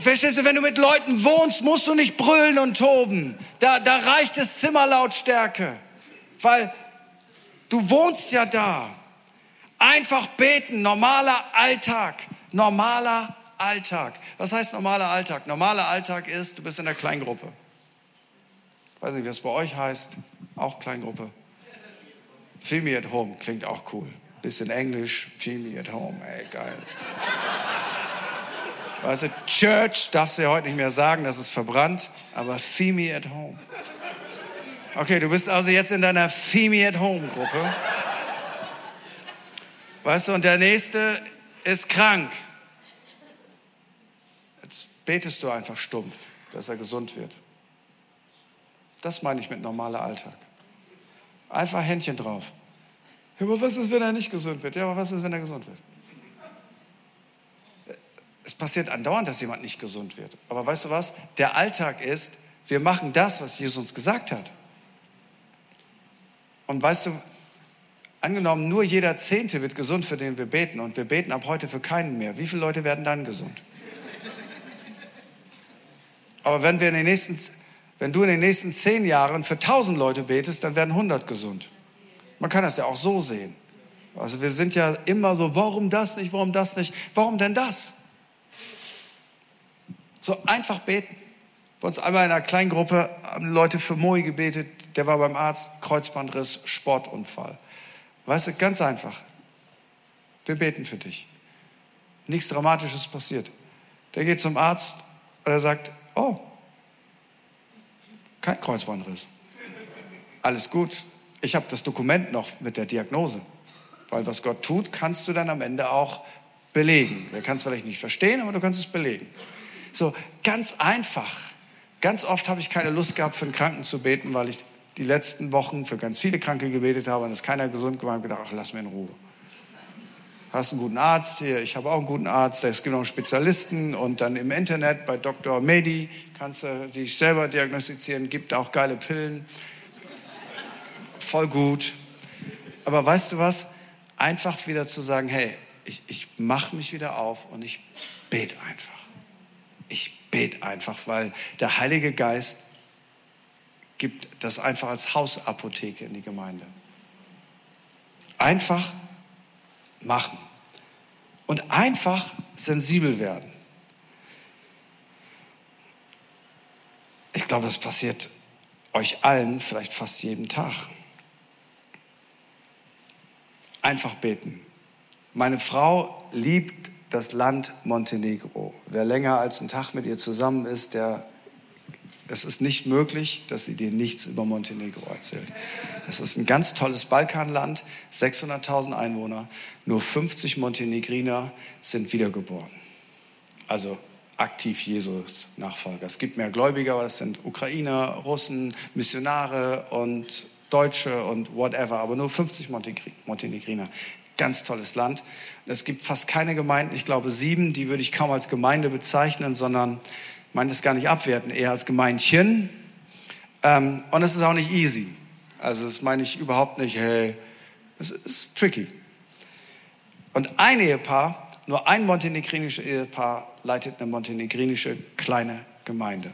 Verstehst du, wenn du mit Leuten wohnst, musst du nicht brüllen und toben. Da, da reicht es Zimmerlautstärke. Weil du wohnst ja da. Einfach beten, normaler Alltag. Normaler Alltag. Was heißt normaler Alltag? Normaler Alltag ist, du bist in der Kleingruppe. Ich weiß nicht, wie es bei euch heißt. Auch Kleingruppe. Feel me at home klingt auch cool. Bisschen Englisch, me at home, ey, geil. Weißt du, Church darfst du ja heute nicht mehr sagen, das ist verbrannt, aber feel me at home. Okay, du bist also jetzt in deiner Feel me at home Gruppe. Weißt du, und der nächste ist krank. Jetzt betest du einfach stumpf, dass er gesund wird. Das meine ich mit normaler Alltag. Einfach Händchen drauf. Ja, aber was ist, wenn er nicht gesund wird? Ja, aber was ist, wenn er gesund wird? Es passiert andauernd, dass jemand nicht gesund wird. Aber weißt du was? Der Alltag ist, wir machen das, was Jesus uns gesagt hat. Und weißt du, angenommen, nur jeder Zehnte wird gesund, für den wir beten, und wir beten ab heute für keinen mehr. Wie viele Leute werden dann gesund? Aber wenn, wir in den nächsten, wenn du in den nächsten zehn Jahren für tausend Leute betest, dann werden hundert gesund. Man kann das ja auch so sehen. Also wir sind ja immer so, warum das nicht, warum das nicht, warum denn das? So einfach beten. Bei uns einmal in einer Kleingruppe haben Leute für Moi gebetet, der war beim Arzt, Kreuzbandriss, Sportunfall. Weißt du, ganz einfach. Wir beten für dich. Nichts Dramatisches passiert. Der geht zum Arzt und er sagt, oh, kein Kreuzbandriss. Alles gut, ich habe das Dokument noch mit der Diagnose. Weil was Gott tut, kannst du dann am Ende auch belegen. Du kannst vielleicht nicht verstehen, aber du kannst es belegen. So, ganz einfach. Ganz oft habe ich keine Lust gehabt, für einen Kranken zu beten, weil ich die letzten Wochen für ganz viele Kranke gebetet habe und es keiner gesund gemacht habe, gedacht, ach, lass mir in Ruhe. Hast einen guten Arzt hier, ich habe auch einen guten Arzt, es gibt noch einen Spezialisten und dann im Internet bei Dr. Medi kannst du dich selber diagnostizieren, gibt auch geile Pillen. Voll gut. Aber weißt du was? Einfach wieder zu sagen, hey, ich, ich mache mich wieder auf und ich bete einfach. Ich bete einfach, weil der Heilige Geist gibt das einfach als Hausapotheke in die Gemeinde. Einfach machen und einfach sensibel werden. Ich glaube, das passiert euch allen vielleicht fast jeden Tag. Einfach beten. Meine Frau liebt das Land Montenegro. Wer länger als einen Tag mit ihr zusammen ist, der es ist nicht möglich, dass sie dir nichts über Montenegro erzählt. Es ist ein ganz tolles Balkanland, 600.000 Einwohner, nur 50 Montenegriner sind wiedergeboren. Also aktiv Jesus-Nachfolger. Es gibt mehr Gläubiger, aber das sind Ukrainer, Russen, Missionare und Deutsche und whatever, aber nur 50 Montenegriner. Ganz tolles Land. Es gibt fast keine Gemeinden, ich glaube sieben, die würde ich kaum als Gemeinde bezeichnen, sondern meine das gar nicht abwerten, eher als Gemeindchen. Ähm, und es ist auch nicht easy. Also das meine ich überhaupt nicht, hey, es ist tricky. Und ein Ehepaar, nur ein montenegrinisches Ehepaar, leitet eine montenegrinische kleine Gemeinde.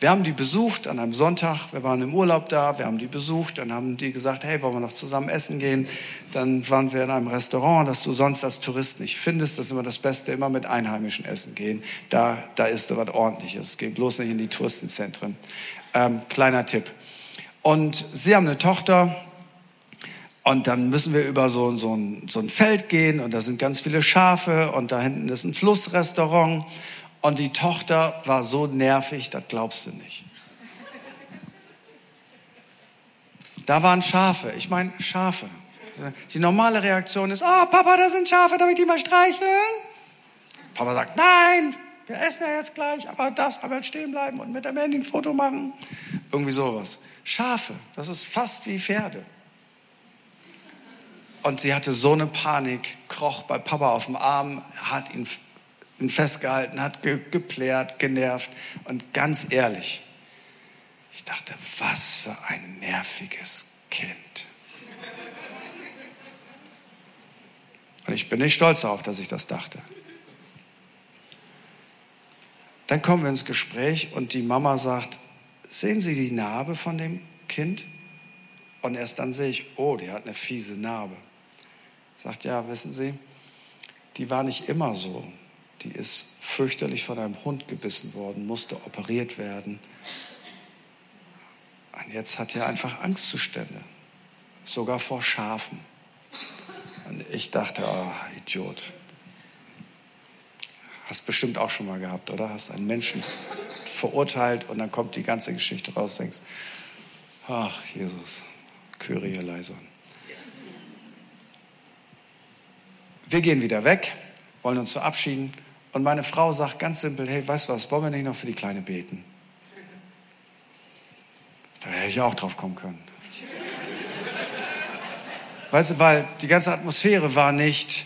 Wir haben die besucht an einem Sonntag, wir waren im Urlaub da, wir haben die besucht, dann haben die gesagt, hey, wollen wir noch zusammen essen gehen? Dann waren wir in einem Restaurant, das du sonst als Tourist nicht findest, das ist immer das Beste, immer mit Einheimischen essen gehen. Da, da isst du was Ordentliches, geh bloß nicht in die Touristenzentren. Ähm, kleiner Tipp. Und sie haben eine Tochter, und dann müssen wir über so, so, ein, so ein Feld gehen. Und da sind ganz viele Schafe. Und da hinten ist ein Flussrestaurant und die Tochter war so nervig, das glaubst du nicht. Da waren Schafe. Ich meine, Schafe. Die normale Reaktion ist, oh Papa, da sind Schafe, darf ich die mal streicheln? Papa sagt, nein, wir essen ja jetzt gleich, aber darfst aber stehen bleiben und mit dem Handy ein Foto machen. Irgendwie sowas. Schafe, das ist fast wie Pferde. Und sie hatte so eine Panik, kroch bei Papa auf dem Arm, hat ihn ihn festgehalten, hat ge geplärt, genervt. Und ganz ehrlich, ich dachte, was für ein nerviges Kind. Und ich bin nicht stolz darauf, dass ich das dachte. Dann kommen wir ins Gespräch und die Mama sagt, sehen Sie die Narbe von dem Kind? Und erst dann sehe ich, oh, die hat eine fiese Narbe. Sagt, ja, wissen Sie, die war nicht immer so die ist fürchterlich von einem Hund gebissen worden, musste operiert werden. Und jetzt hat er einfach Angstzustände, sogar vor Schafen. Und ich dachte, oh, Idiot. Hast bestimmt auch schon mal gehabt, oder? Hast einen Menschen verurteilt und dann kommt die ganze Geschichte raus, denkst, ach Jesus, Kyrie eleison. Wir gehen wieder weg, wollen uns verabschieden. Und meine Frau sagt ganz simpel, hey, weißt du was, wollen wir nicht noch für die Kleine beten? Da hätte ich auch drauf kommen können. Weißt du, weil die ganze Atmosphäre war nicht,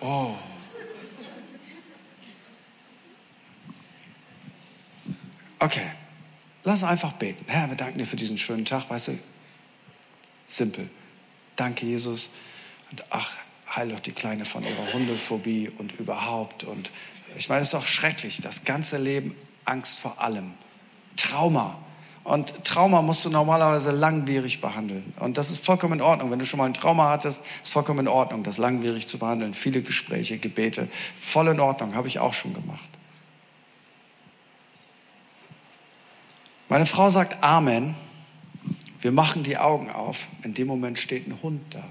oh. Okay, lass einfach beten. Herr, wir danken dir für diesen schönen Tag. Weißt du, simpel. Danke, Jesus. Und ach, heil doch die Kleine von ihrer Hundephobie und überhaupt. Und ich meine, es ist doch schrecklich, das ganze Leben Angst vor allem. Trauma. Und Trauma musst du normalerweise langwierig behandeln. Und das ist vollkommen in Ordnung. Wenn du schon mal ein Trauma hattest, ist vollkommen in Ordnung, das langwierig zu behandeln. Viele Gespräche, Gebete, voll in Ordnung, habe ich auch schon gemacht. Meine Frau sagt Amen. Wir machen die Augen auf. In dem Moment steht ein Hund da.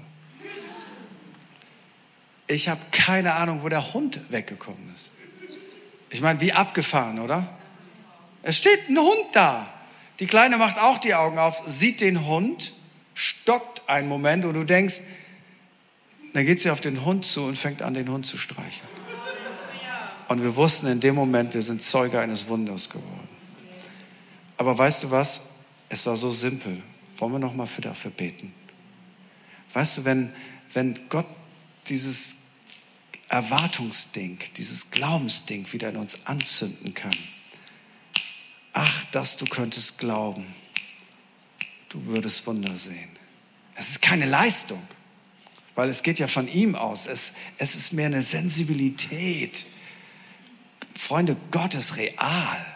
Ich habe keine Ahnung, wo der Hund weggekommen ist. Ich meine, wie abgefahren, oder? Es steht ein Hund da. Die Kleine macht auch die Augen auf, sieht den Hund, stockt einen Moment und du denkst, dann geht sie auf den Hund zu und fängt an, den Hund zu streicheln. Und wir wussten in dem Moment, wir sind Zeuge eines Wunders geworden. Aber weißt du was? Es war so simpel. Wollen wir noch mal für dafür beten? Weißt du, wenn, wenn Gott dieses Erwartungsding, dieses Glaubensding wieder in uns anzünden kann. Ach, dass du könntest glauben, du würdest Wunder sehen. Es ist keine Leistung, weil es geht ja von ihm aus. Es, es ist mehr eine Sensibilität. Freunde, Gott ist real.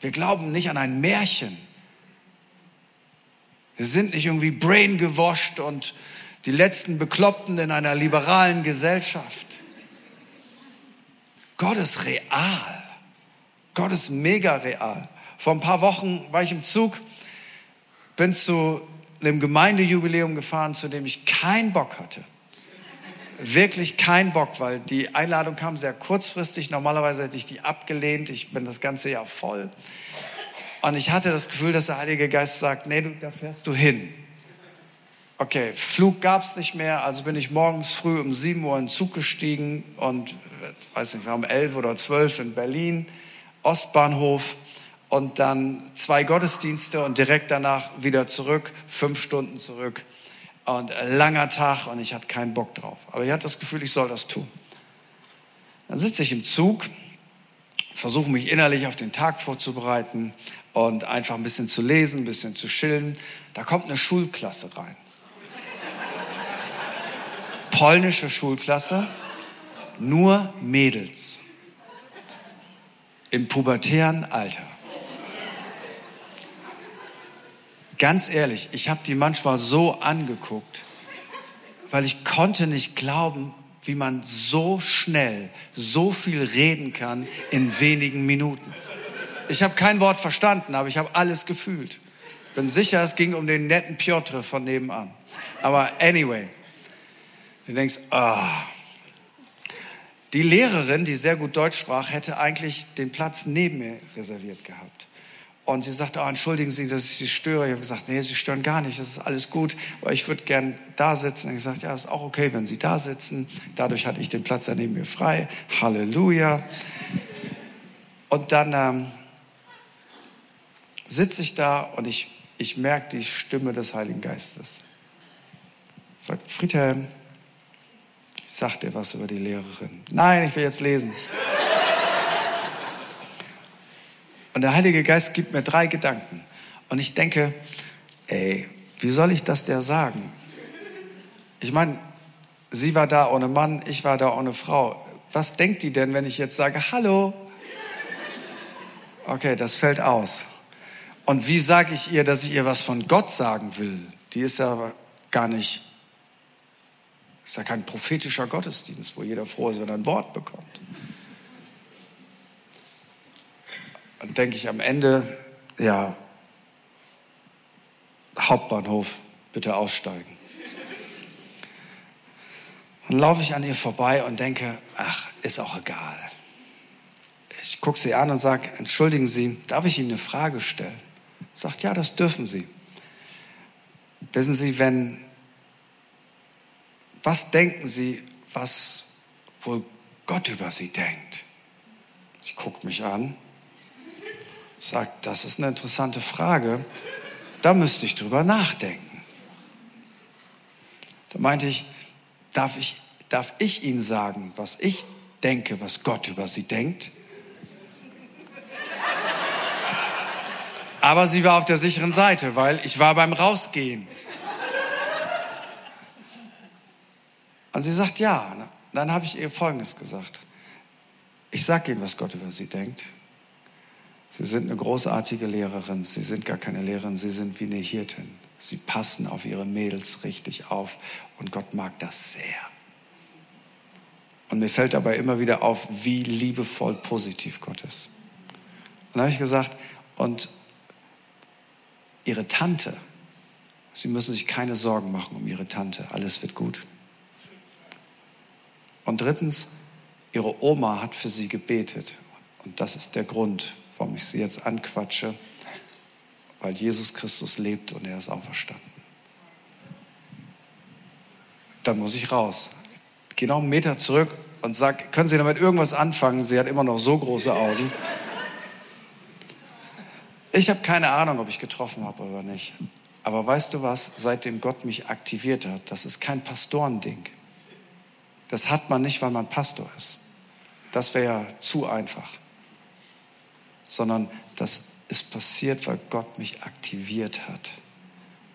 Wir glauben nicht an ein Märchen. Wir sind nicht irgendwie brain gewascht und die letzten Bekloppten in einer liberalen Gesellschaft. Gott ist real. Gott ist mega real. Vor ein paar Wochen war ich im Zug, bin zu einem Gemeindejubiläum gefahren, zu dem ich keinen Bock hatte. Wirklich keinen Bock, weil die Einladung kam sehr kurzfristig. Normalerweise hätte ich die abgelehnt. Ich bin das ganze Jahr voll. Und ich hatte das Gefühl, dass der Heilige Geist sagt, nee, du, da fährst du hin. Okay, Flug gab es nicht mehr, also bin ich morgens früh um 7 Uhr in den Zug gestiegen und, weiß nicht, wir haben 11 oder 12 in Berlin, Ostbahnhof und dann zwei Gottesdienste und direkt danach wieder zurück, fünf Stunden zurück und langer Tag und ich hatte keinen Bock drauf. Aber ich hatte das Gefühl, ich soll das tun. Dann sitze ich im Zug, versuche mich innerlich auf den Tag vorzubereiten und einfach ein bisschen zu lesen, ein bisschen zu chillen. Da kommt eine Schulklasse rein polnische Schulklasse, nur Mädels im pubertären Alter. Ganz ehrlich, ich habe die manchmal so angeguckt, weil ich konnte nicht glauben, wie man so schnell so viel reden kann in wenigen Minuten. Ich habe kein Wort verstanden, aber ich habe alles gefühlt. Bin sicher, es ging um den netten Piotr von nebenan. Aber anyway, Du denkst, ah. Die Lehrerin, die sehr gut Deutsch sprach, hätte eigentlich den Platz neben mir reserviert gehabt. Und sie sagte, oh, entschuldigen Sie, dass ich Sie störe. Ich habe gesagt, nee, Sie stören gar nicht, das ist alles gut, aber ich würde gern da sitzen. Und ich gesagt, ja, ist auch okay, wenn Sie da sitzen. Dadurch hatte ich den Platz da neben mir frei. Halleluja. Und dann ähm, sitze ich da und ich, ich merke die Stimme des Heiligen Geistes. Sagt, Friedhelm, ich sag dir was über die Lehrerin. Nein, ich will jetzt lesen. Und der Heilige Geist gibt mir drei Gedanken. Und ich denke, ey, wie soll ich das der sagen? Ich meine, sie war da ohne Mann, ich war da ohne Frau. Was denkt die denn, wenn ich jetzt sage, hallo? Okay, das fällt aus. Und wie sage ich ihr, dass ich ihr was von Gott sagen will? Die ist ja gar nicht ist ja kein prophetischer Gottesdienst, wo jeder froh ist, wenn er ein Wort bekommt. Dann denke ich am Ende, ja, Hauptbahnhof, bitte aussteigen. Dann laufe ich an ihr vorbei und denke, ach, ist auch egal. Ich gucke sie an und sage, entschuldigen Sie, darf ich Ihnen eine Frage stellen? Sagt, ja, das dürfen Sie. Wissen Sie, wenn was denken Sie, was wohl Gott über Sie denkt? Ich gucke mich an, sage, das ist eine interessante Frage, da müsste ich drüber nachdenken. Da meinte ich, darf ich, darf ich Ihnen sagen, was ich denke, was Gott über Sie denkt? Aber sie war auf der sicheren Seite, weil ich war beim Rausgehen. Und sie sagt ja. Dann habe ich ihr Folgendes gesagt. Ich sage Ihnen, was Gott über Sie denkt. Sie sind eine großartige Lehrerin. Sie sind gar keine Lehrerin, Sie sind wie eine Hirtin. Sie passen auf Ihre Mädels richtig auf und Gott mag das sehr. Und mir fällt dabei immer wieder auf, wie liebevoll positiv Gott ist. Und dann habe ich gesagt, und Ihre Tante, Sie müssen sich keine Sorgen machen um Ihre Tante, alles wird gut. Und drittens, ihre Oma hat für sie gebetet. Und das ist der Grund, warum ich sie jetzt anquatsche, weil Jesus Christus lebt und er ist auferstanden. Dann muss ich raus. Gehe noch einen Meter zurück und sage, können Sie damit irgendwas anfangen? Sie hat immer noch so große Augen. Ich habe keine Ahnung, ob ich getroffen habe oder nicht. Aber weißt du was, seitdem Gott mich aktiviert hat, das ist kein Pastorending. Das hat man nicht, weil man Pastor ist. Das wäre ja zu einfach. Sondern das ist passiert, weil Gott mich aktiviert hat.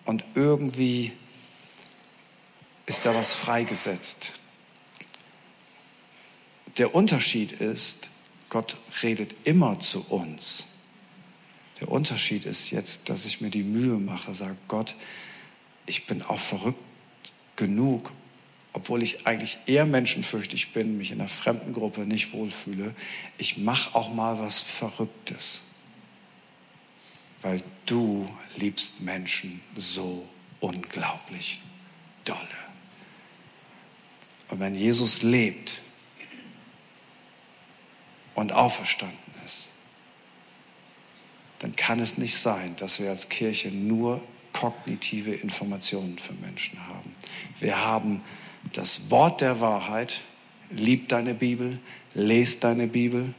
Und irgendwie ist da was freigesetzt. Der Unterschied ist, Gott redet immer zu uns. Der Unterschied ist jetzt, dass ich mir die Mühe mache, sage Gott, ich bin auch verrückt genug, obwohl ich eigentlich eher menschenfürchtig bin, mich in einer fremden Gruppe nicht wohlfühle. Ich mache auch mal was Verrücktes, weil du liebst Menschen so unglaublich dolle. Und wenn Jesus lebt, und auferstanden ist, dann kann es nicht sein, dass wir als Kirche nur kognitive Informationen für Menschen haben. Wir haben das Wort der Wahrheit, lieb deine Bibel, lest deine Bibel,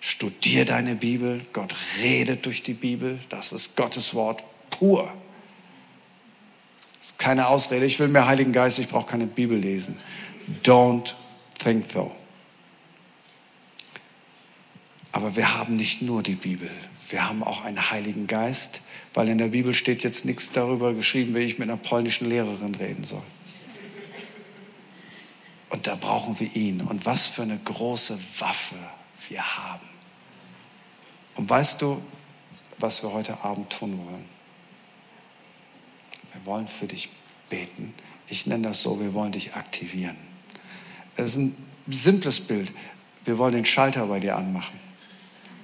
studier deine Bibel, Gott redet durch die Bibel, das ist Gottes Wort pur. Das ist keine Ausrede, ich will mehr Heiligen Geist, ich brauche keine Bibel lesen. Don't think so. Aber wir haben nicht nur die Bibel, wir haben auch einen Heiligen Geist, weil in der Bibel steht jetzt nichts darüber geschrieben, wie ich mit einer polnischen Lehrerin reden soll. Da brauchen wir ihn. Und was für eine große Waffe wir haben. Und weißt du, was wir heute Abend tun wollen? Wir wollen für dich beten. Ich nenne das so, wir wollen dich aktivieren. Es ist ein simples Bild. Wir wollen den Schalter bei dir anmachen.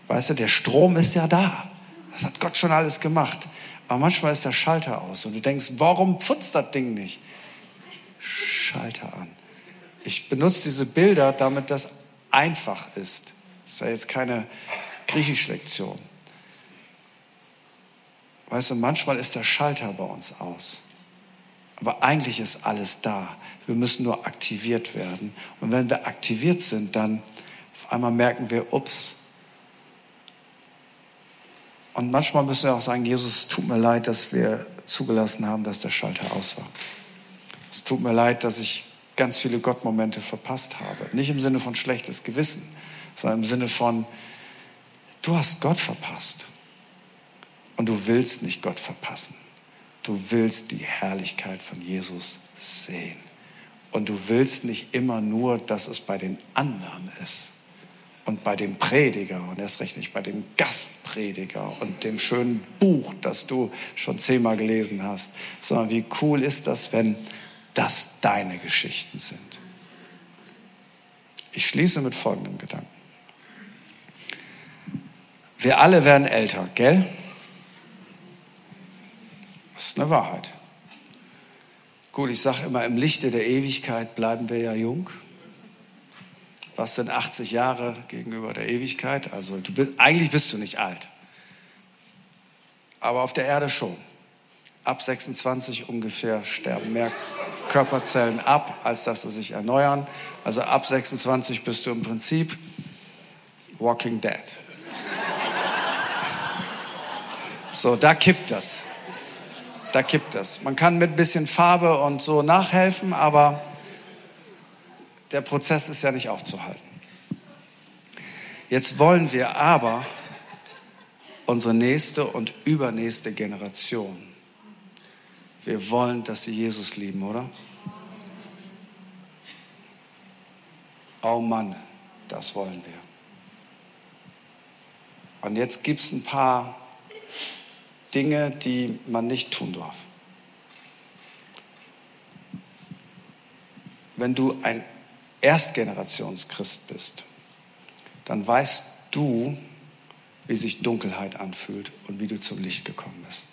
Weißt du, der Strom ist ja da. Das hat Gott schon alles gemacht. Aber manchmal ist der Schalter aus und du denkst, warum putzt das Ding nicht? Schalter an. Ich benutze diese Bilder, damit das einfach ist. Das ist ja jetzt keine Griechisch-Lektion. Weißt du, manchmal ist der Schalter bei uns aus. Aber eigentlich ist alles da. Wir müssen nur aktiviert werden. Und wenn wir aktiviert sind, dann auf einmal merken wir, ups, und manchmal müssen wir auch sagen, Jesus, tut mir leid, dass wir zugelassen haben, dass der Schalter aus war. Es tut mir leid, dass ich ganz viele Gottmomente verpasst habe. Nicht im Sinne von schlechtes Gewissen, sondern im Sinne von, du hast Gott verpasst. Und du willst nicht Gott verpassen. Du willst die Herrlichkeit von Jesus sehen. Und du willst nicht immer nur, dass es bei den anderen ist und bei dem Prediger und erst recht nicht bei dem Gastprediger und dem schönen Buch, das du schon zehnmal gelesen hast, sondern wie cool ist das, wenn das deine Geschichten sind. Ich schließe mit folgendem Gedanken. Wir alle werden älter, gell? Das ist eine Wahrheit. Gut, ich sage immer, im Lichte der Ewigkeit bleiben wir ja jung. Was sind 80 Jahre gegenüber der Ewigkeit? Also du bist, eigentlich bist du nicht alt. Aber auf der Erde schon. Ab 26 ungefähr sterben mehr Körperzellen ab, als dass sie sich erneuern. Also ab 26 bist du im Prinzip Walking Dead. So, da kippt das. Da kippt das. Man kann mit ein bisschen Farbe und so nachhelfen, aber der Prozess ist ja nicht aufzuhalten. Jetzt wollen wir aber unsere nächste und übernächste Generation, wir wollen, dass sie Jesus lieben, oder? Oh Mann, das wollen wir. Und jetzt gibt es ein paar Dinge, die man nicht tun darf. Wenn du ein Erstgenerationschrist bist, dann weißt du, wie sich Dunkelheit anfühlt und wie du zum Licht gekommen bist.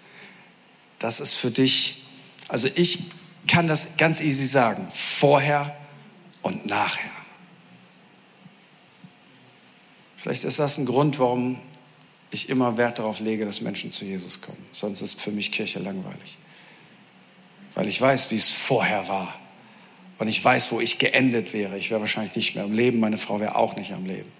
Das ist für dich, also ich kann das ganz easy sagen, vorher und nachher. Vielleicht ist das ein Grund, warum ich immer Wert darauf lege, dass Menschen zu Jesus kommen. Sonst ist für mich Kirche langweilig. Weil ich weiß, wie es vorher war. Und ich weiß, wo ich geendet wäre. Ich wäre wahrscheinlich nicht mehr am Leben, meine Frau wäre auch nicht am Leben.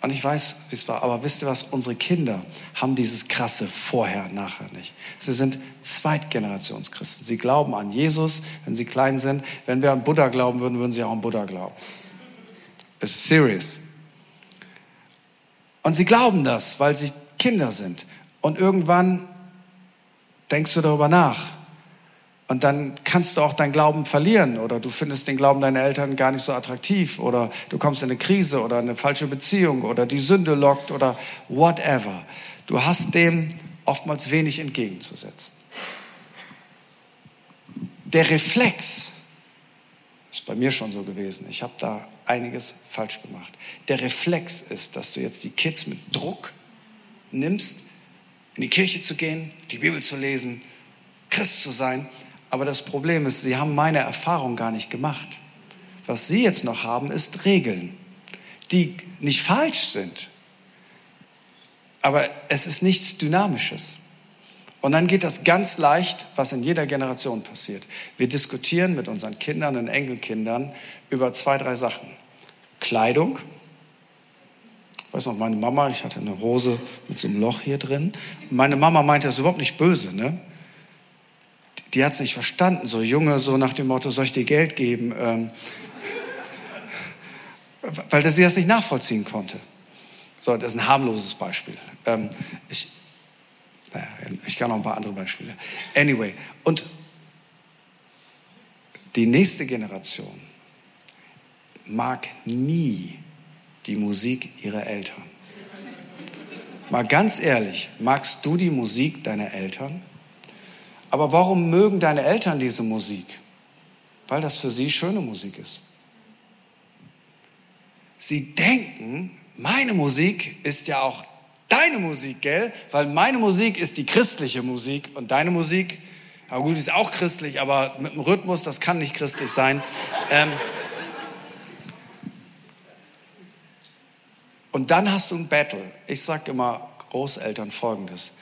Und ich weiß, wie es war, aber wisst ihr was? Unsere Kinder haben dieses krasse Vorher, Nachher nicht. Sie sind Zweitgenerationschristen. Sie glauben an Jesus, wenn sie klein sind. Wenn wir an Buddha glauben würden, würden sie auch an Buddha glauben. Ist serious. Und sie glauben das, weil sie Kinder sind. Und irgendwann denkst du darüber nach. Und dann kannst du auch deinen Glauben verlieren oder du findest den Glauben deiner Eltern gar nicht so attraktiv oder du kommst in eine Krise oder eine falsche Beziehung oder die Sünde lockt oder whatever. Du hast dem oftmals wenig entgegenzusetzen. Der Reflex ist bei mir schon so gewesen. Ich habe da einiges falsch gemacht. Der Reflex ist, dass du jetzt die Kids mit Druck nimmst, in die Kirche zu gehen, die Bibel zu lesen, Christ zu sein. Aber das Problem ist, sie haben meine Erfahrung gar nicht gemacht. Was sie jetzt noch haben, ist Regeln, die nicht falsch sind. Aber es ist nichts Dynamisches. Und dann geht das ganz leicht, was in jeder Generation passiert. Wir diskutieren mit unseren Kindern und Enkelkindern über zwei, drei Sachen. Kleidung. Ich weiß noch, meine Mama, ich hatte eine Hose mit so einem Loch hier drin. Meine Mama meinte das ist überhaupt nicht böse, ne? Die hat es nicht verstanden, so Junge, so nach dem Motto, soll ich dir Geld geben? Ähm, weil sie das nicht nachvollziehen konnte. So, das ist ein harmloses Beispiel. Ähm, ich, naja, ich kann noch ein paar andere Beispiele. Anyway, und die nächste Generation mag nie die Musik ihrer Eltern. Mal ganz ehrlich, magst du die Musik deiner Eltern? Aber warum mögen deine Eltern diese Musik? Weil das für sie schöne Musik ist. Sie denken, meine Musik ist ja auch deine Musik, gell? Weil meine Musik ist die christliche Musik und deine Musik, ja gut, ist auch christlich, aber mit dem Rhythmus, das kann nicht christlich sein. Ähm, und dann hast du ein Battle. Ich sage immer Großeltern folgendes.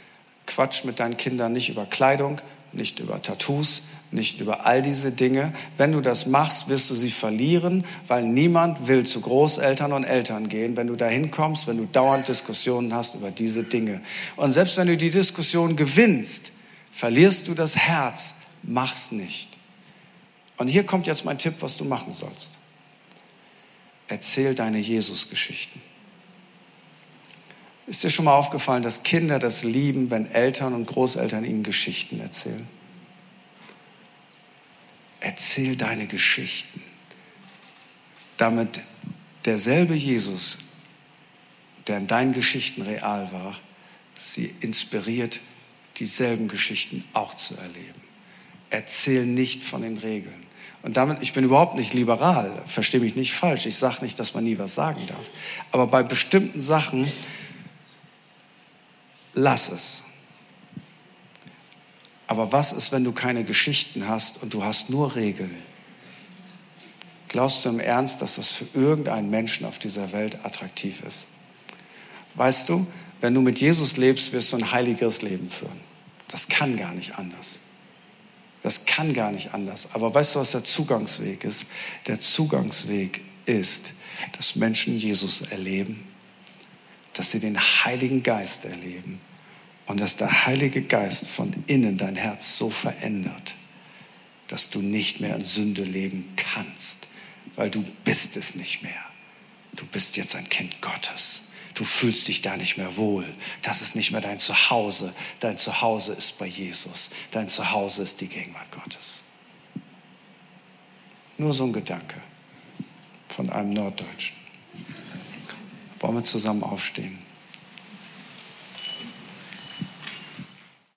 Quatsch mit deinen Kindern nicht über Kleidung, nicht über Tattoos, nicht über all diese Dinge. Wenn du das machst, wirst du sie verlieren, weil niemand will zu Großeltern und Eltern gehen, wenn du dahin kommst, wenn du dauernd Diskussionen hast über diese Dinge. Und selbst wenn du die Diskussion gewinnst, verlierst du das Herz. Mach's nicht. Und hier kommt jetzt mein Tipp, was du machen sollst. Erzähl deine Jesus-Geschichten. Ist dir schon mal aufgefallen, dass Kinder das lieben, wenn Eltern und Großeltern ihnen Geschichten erzählen? Erzähl deine Geschichten, damit derselbe Jesus, der in deinen Geschichten real war, sie inspiriert, dieselben Geschichten auch zu erleben. Erzähl nicht von den Regeln. Und damit, ich bin überhaupt nicht liberal, verstehe mich nicht falsch. Ich sage nicht, dass man nie was sagen darf. Aber bei bestimmten Sachen lass es. Aber was ist, wenn du keine Geschichten hast und du hast nur Regeln? Glaubst du im Ernst, dass das für irgendeinen Menschen auf dieser Welt attraktiv ist? Weißt du, wenn du mit Jesus lebst, wirst du ein heiligeres Leben führen. Das kann gar nicht anders. Das kann gar nicht anders. Aber weißt du, was der Zugangsweg ist? Der Zugangsweg ist, dass Menschen Jesus erleben dass sie den Heiligen Geist erleben und dass der Heilige Geist von innen dein Herz so verändert, dass du nicht mehr in Sünde leben kannst, weil du bist es nicht mehr. Du bist jetzt ein Kind Gottes. Du fühlst dich da nicht mehr wohl. Das ist nicht mehr dein Zuhause. Dein Zuhause ist bei Jesus. Dein Zuhause ist die Gegenwart Gottes. Nur so ein Gedanke von einem Norddeutschen. Wollen wir zusammen aufstehen?